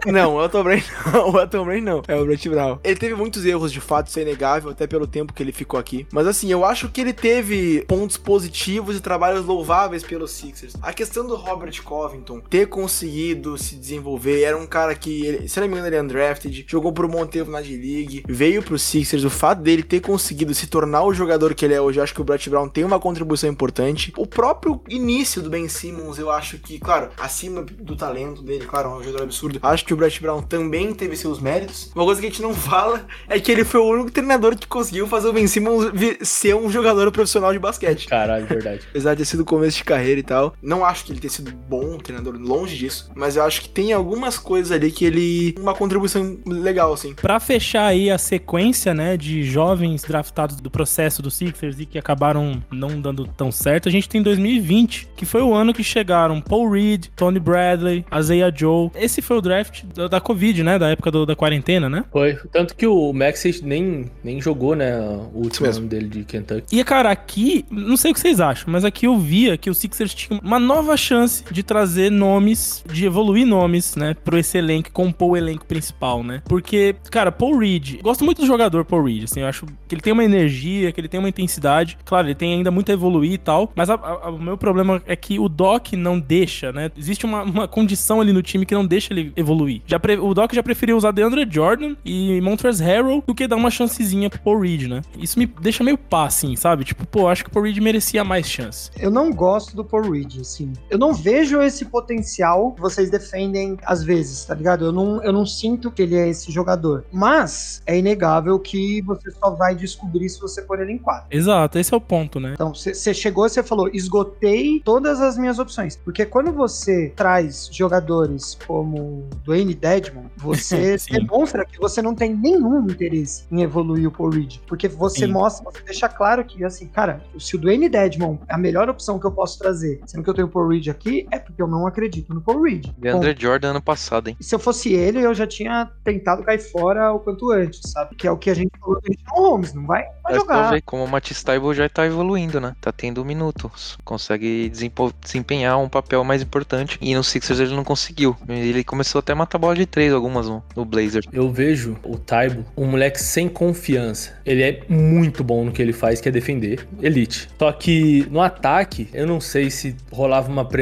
não, o Elton Brand não. O Elton Brand não. É o Brett Brown. Ele teve muitos erros, de fato, isso é inegável, até pelo tempo que ele ficou aqui. Mas assim, eu acho que ele teve pontos positivos e trabalhos louváveis pelos Sixers. A questão do Robert Covington ter conseguido se desenvolver, era um cara que, ele, se não me engano, ele é undrafted, jogou por um bom tempo na D-League, veio pro Sixers. O fato dele ter conseguido se tornar o jogador que ele é hoje, eu acho que o Brett Brown tem uma contribuição importante. O próprio início do Ben Simmons, eu acho que, claro, acima do talento dele, claro, é um jogador absurdo. Acho que o Brett Brown também teve seus méritos. Uma coisa que a gente não fala é que ele foi o único treinador que conseguiu fazer o Ben Simmons ser um jogador profissional de basquete. Caralho, verdade. Apesar de ter sido o começo de carreira e tal. Não acho que ele tenha sido bom treinador, longe disso. Mas eu acho que tem algumas coisas ali que ele. Uma contribuição legal, assim. Pra fechar aí a sequência, né, de jovens draftados do processo do Sixers e que acabaram não dando tão certo, a gente tem 2020, que foi o ano que chegaram Paul Reed, Tony Bradley, Isaiah Joe. Esse foi o draft da, da Covid, né, da época do- da quarentena, né? Foi. Tanto que o Maxey nem, nem jogou, né? O último ano dele de Kentucky. E, cara, aqui, não sei o que vocês acham, mas aqui eu via que o Sixers tinha uma nova chance de trazer nomes, de evoluir nomes, né, pro esse elenco, compor o elenco principal, né? Porque, cara, Paul Reed, gosto muito do jogador Paul Reed, assim, eu acho que ele tem uma energia, que ele tem uma intensidade, claro, ele tem ainda muito a evoluir e tal, mas a- a- o meu problema é que o Doc não deixa, né? Existe uma, uma condição ali no time que não deixa ele evoluir. Já pre- o Doc já preferiu usar DeAndre Jordan e Montrezl Harrell do que dar uma chancezinha pro Paul Reed, né? Isso me deixa meio pá, assim, sabe? Tipo, pô, acho que o Paul Reed merecia mais chance. Eu não gosto do Paul Reed, assim. Eu não vejo esse potencial que vocês defendem às vezes, tá ligado? Eu não, eu não sinto que ele é esse jogador. Mas é inegável que você só vai descobrir se você pôr ele em quadra. Exato, esse é o ponto, né? Então, você chegou e você falou, esgotei todas as minhas opções. Porque quando você traz jogadores como Dwayne Dedmon, você demonstra que você não tem nenhum interesse em evoluir o Paul Reed. Porque você Sim. mostra, você deixa claro que, assim, cara, se o Dwayne Dedmon é a melhor opção que eu posso trazer, sendo que eu tenho o Paul Reed aqui, é porque eu não acredito no Paul Reed. DeAndre Bom, Jordan ano passado, hein? e se eu fosse ele, eu já tinha tentado cair fora o quanto antes, sabe? Que é o que a gente falou do Richard Holmes, não vai, vai jogar. ver como o Matisse Taibo já tá evoluindo, né? Tá tendo minutos. Consegue desempenhar um papel mais importante. E no Sixers ele não conseguiu. Ele começou até a matar bola de três algumas no, no Blazer. Eu vejo o Taibo um moleque sem confiança. Ele é muito bom no que ele faz, que é defender. Elite. Só que no ataque, eu não sei se rolava uma pressão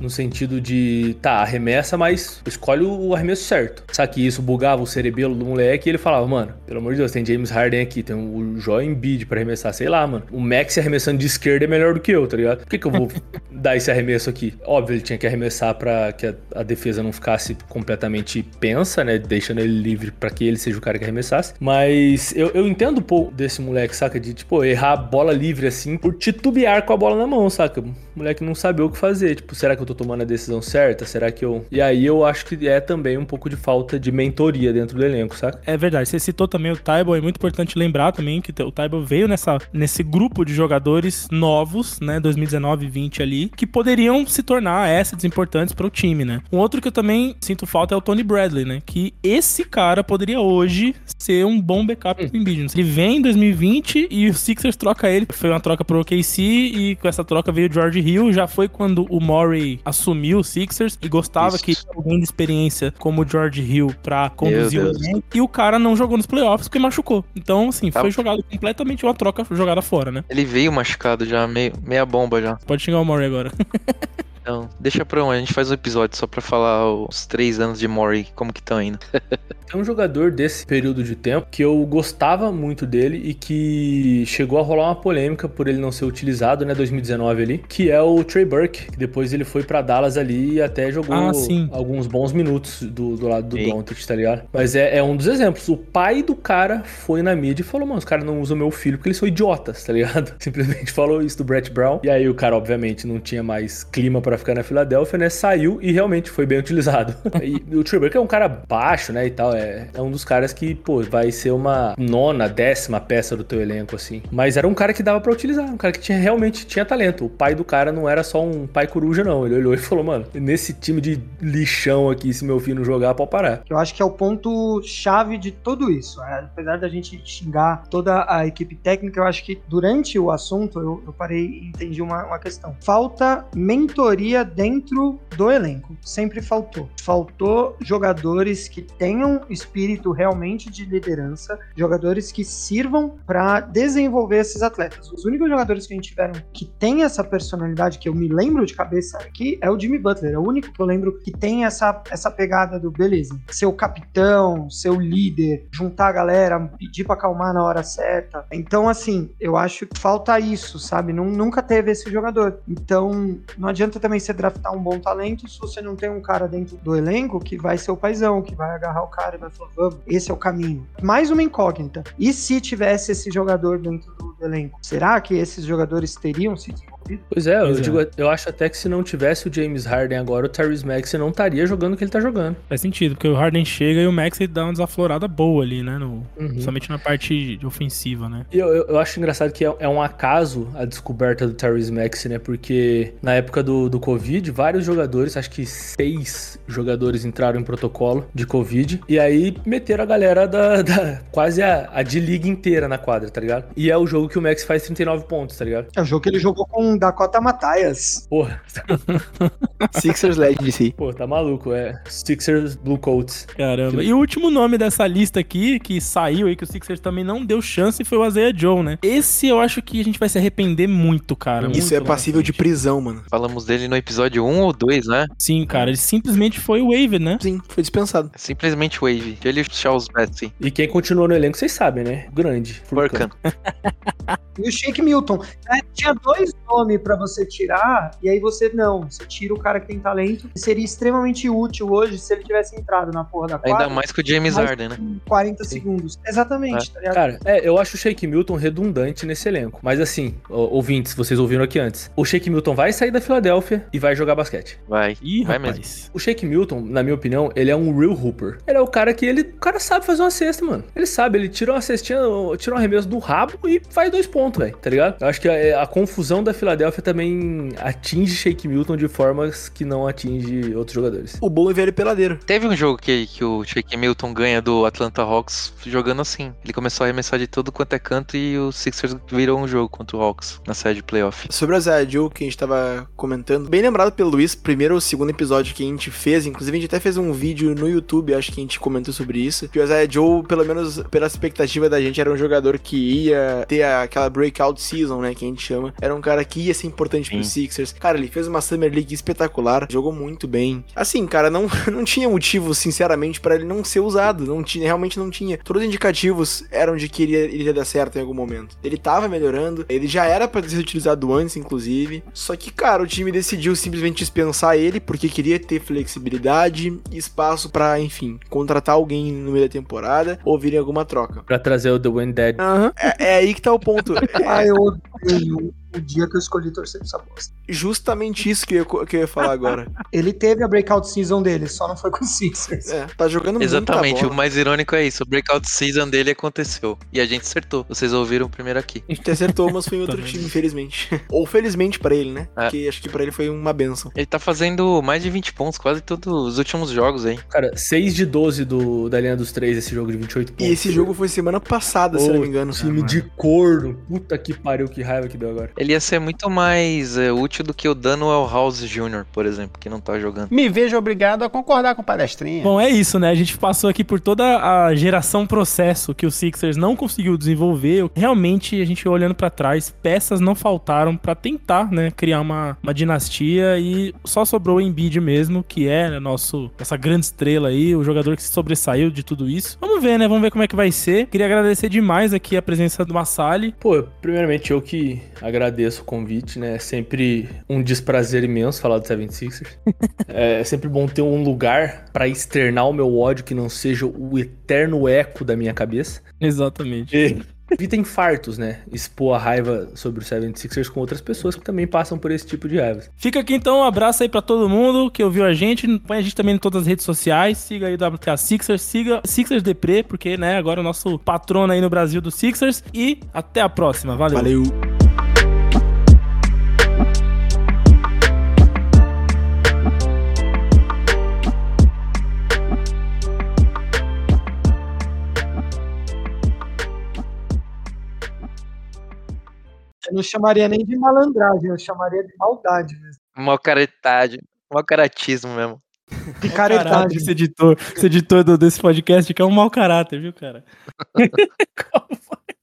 no sentido de, tá, arremessa, mas escolhe o arremesso certo. Sabe que isso bugava o cerebelo do moleque e ele falava, mano, pelo amor de Deus, tem James Harden aqui, tem o Joel Embiid pra arremessar, sei lá, mano. O Max arremessando de esquerda é melhor do que eu, tá ligado? Por que, que eu vou dar esse arremesso aqui? Óbvio, ele tinha que arremessar pra que a, a defesa não ficasse completamente pensa, né? Deixando ele livre pra que ele seja o cara que arremessasse. Mas eu, eu entendo um pouco desse moleque, saca? De, tipo, errar a bola livre assim por titubear com a bola na mão, saca? O moleque não sabia o que fazer. Tipo, será que eu tô tomando a decisão certa? Será que eu. E aí eu acho que é também um pouco de falta de mentoria dentro do elenco, saca? É verdade, você citou também o Taibo, é muito importante lembrar também que o Taibo veio nessa, nesse grupo de jogadores novos, né, 2019 e 20 ali, que poderiam se tornar assets importantes para o time, né? Um outro que eu também sinto falta é o Tony Bradley, né, que esse cara poderia hoje ser um bom backup pro Embiid. Ele vem em 2020 e o Sixers troca ele, foi uma troca pro OKC e com essa troca veio o George Hill, já foi quando o Murray assumiu o Sixers e gostava Isso. que alguém de experiência como o George Hill pra conduzir o elenco, e o cara não jogou nos playoffs porque machucou. Então, assim, Tá. foi jogado completamente uma troca jogada fora, né? Ele veio machucado já, meio, meia bomba já. Pode xingar o Murray agora. Então, deixa pra um, a gente faz um episódio só pra falar os três anos de Mori, como que estão indo. Tem um jogador desse período de tempo que eu gostava muito dele e que chegou a rolar uma polêmica por ele não ser utilizado, né, 2019 ali, que é o Trey Burke, que depois ele foi pra Dallas ali e até jogou Ah, sim. alguns bons minutos do, do lado do. Doncic, tá ligado? Mas é, é um dos exemplos. O pai do cara foi na mídia e falou, mano, os caras não usam meu filho porque eles são idiotas, tá ligado? Simplesmente falou isso do Brett Brown. E aí o cara, obviamente, não tinha mais clima pra ficar na Filadélfia, né? Saiu e realmente foi bem utilizado. e o Burke é um cara baixo, né, e tal. É, é um dos caras que, pô, vai ser uma nona, décima peça do teu elenco, assim. Mas era um cara que dava pra utilizar, um cara que tinha realmente tinha talento. O pai do cara não era só um pai coruja, não. Ele olhou e falou, mano, nesse time de lixão aqui, se meu filho não jogar, pode parar. Eu acho que é o ponto chave de tudo isso. É, apesar da gente xingar toda a equipe técnica, eu acho que durante o assunto eu, eu parei e entendi uma, uma questão. Falta mentoria dentro do elenco. Sempre faltou. Faltou jogadores que tenham espírito realmente de liderança, jogadores que sirvam para desenvolver esses atletas. Os únicos jogadores que a gente tiveram que tem essa personalidade que eu me lembro de cabeça aqui é o Jimmy Butler. É o único que eu lembro que tem essa, essa pegada do beleza. Ser o capitão, ser o líder, juntar a galera, pedir pra acalmar na hora certa. Então, assim, eu acho que falta isso, sabe? Nun- nunca teve esse jogador. Então, não adianta também você draftar um bom talento se você não tem um cara dentro do elenco que vai ser o paizão, que vai agarrar o cara e vai falar, vamos, esse é o caminho. Mais uma incógnita. E se tivesse esse jogador dentro do elenco? Será que esses jogadores teriam se? Pois é, eu, Pois é. digo, eu acho até que se não tivesse o James Harden agora, o Tyrese Maxey não estaria jogando o que ele tá jogando. Faz sentido, porque o Harden chega e o Maxey dá uma desaflorada boa ali, né? No, Uhum. Principalmente na parte de ofensiva, né? E eu, eu, eu acho engraçado que é, é um acaso a descoberta do Tyrese Maxey, né? Porque na época do, do Covid, vários jogadores, acho que seis jogadores entraram em protocolo de Covid. E aí meteram a galera da, da- quase a, a D-League inteira na quadra, tá ligado? E é o jogo que o Max faz 39 pontos, tá ligado? É o jogo que ele jogou com Dakota Mataias. Porra, Sixers Legend si. pô, tá maluco, é. Sixers Blue Coats. Caramba. E o último nome dessa lista aqui, que saiu aí, que o Sixers também não deu chance, foi o Isaiah Joe, né? Esse eu acho que a gente vai se arrepender muito, cara. Isso muito é passível de prisão, mano. Falamos dele no episódio 1 ou 2, né? Sim, cara. Ele simplesmente foi wave, né? Sim, foi dispensado. Simplesmente Wave. Ele e Charles Bessie. E quem continuou no elenco, vocês sabem, né? Grande. Furkan. E o Shake Milton. É, tinha dois nomes pra você tirar, e aí você não. Você tira o cara que tem talento. Seria extremamente útil hoje se ele tivesse entrado na porra da quadra. Ainda mais que o James Harden, né? em 40 segundos. Exatamente, tá ligado? Cara, é, eu acho o Shake Milton redundante nesse elenco. Mas assim, ouvintes, vocês ouviram aqui antes. O Shake Milton vai sair da Filadélfia e vai jogar basquete. Vai. Ih, Vai rapaz. mesmo. O Shake Milton, na minha opinião, ele é um real hooper. Ele é o cara que ele, o cara sabe fazer uma cesta, mano. Ele sabe, ele tira uma cestinha, tira um arremesso do rabo e faz dois pontos, velho, tá ligado? Eu acho que a, a confusão da Filadélfia também atinge Shake Milton de formas que não atinge outros jogadores. O bom é velho peladeiro. Teve um jogo que, que o Shake Milton ganha do Atlanta Hawks jogando assim. Ele começou a arremessar de todo quanto é canto e o Sixers virou um jogo contra o Hawks na série de playoff. Sobre o Isaiah Joe, que a gente tava comentando, bem lembrado pelo Luiz, primeiro ou segundo episódio que a gente fez, inclusive a gente até fez um vídeo no YouTube, acho que a gente comentou sobre isso, que o Isaiah Joe, pelo menos pela expectativa da gente, era um jogador que ia ter aquela breakout season, né, que a gente chama, era um cara que ia ser importante pro Sim. Sixers. Cara, ele fez uma Summer League espetacular, jogou muito bem. Assim, cara, não, não tinha motivo, sinceramente, pra ele não ser usado, não tinha, realmente não tinha. Todos os indicativos eram de que ele ia, ele ia dar certo em algum momento. Ele tava melhorando, ele já era pra ser utilizado antes, inclusive. Só que, cara, o time decidiu simplesmente dispensar ele porque queria ter flexibilidade e espaço pra, enfim, contratar alguém no meio da temporada ou vir em alguma troca. Pra trazer o The Wind Dead. Aham. É, é aí que tá o ponto. Ah, eu odeio o dia que eu escolhi torcer pra essa bosta. Justamente isso que eu, que eu ia falar agora. Ele teve a breakout season dele, só não foi com o Sixers. É, tá jogando Exatamente, muita o bola. mais irônico é isso. O breakout season dele aconteceu. E a gente acertou. Vocês ouviram primeiro aqui. A gente acertou, mas foi em outro time, infelizmente. Ou felizmente pra ele, né? É. Porque acho que pra ele foi uma benção. Ele tá fazendo mais de 20 pontos quase todos os últimos jogos aí. Cara, 6 de 12 do, da linha dos três esse jogo de 28 pontos. E esse jogo foi semana passada, se eu não me engano. Time de corno. Puta que pariu, que raiva que deu agora. Ele ia ser muito mais é, útil do que o Daniel House Jr., por exemplo, que não tá jogando. Me vejo obrigado a concordar com o palestrinha. Bom, é isso, né? A gente passou aqui por toda a geração processo que o Sixers não conseguiu desenvolver. Realmente, a gente olhando pra trás, peças não faltaram pra tentar, né, criar uma, uma dinastia e só sobrou o Embiid mesmo, que é né, nosso essa grande estrela aí, o jogador que se sobressaiu de tudo isso. Vamos ver, né? Vamos ver como é que vai ser. Queria agradecer demais aqui a presença do Massali. Pô, primeiramente eu que agradeço o convite, né? É sempre um desprazer imenso falar do 76ers. é sempre bom ter um lugar pra externar o meu ódio que não seja o eterno eco da minha cabeça. Exatamente. E evita infartos, né? Expor a raiva sobre o 76ers com outras pessoas que também passam por esse tipo de raiva. Fica aqui então, um abraço aí pra todo mundo que ouviu a gente. Põe a gente também em todas as redes sociais. Siga aí o WTA Sixers, siga Sixers Depre, porque, né, agora é o nosso patrono aí no Brasil do Sixers. E até a próxima. Valeu. Valeu. Eu não chamaria nem de malandragem, eu chamaria de maldade mesmo. Mal caretade, mal caratismo mesmo. Picaretagem. esse editor, esse editor do- desse podcast que é um mau caráter, viu, cara?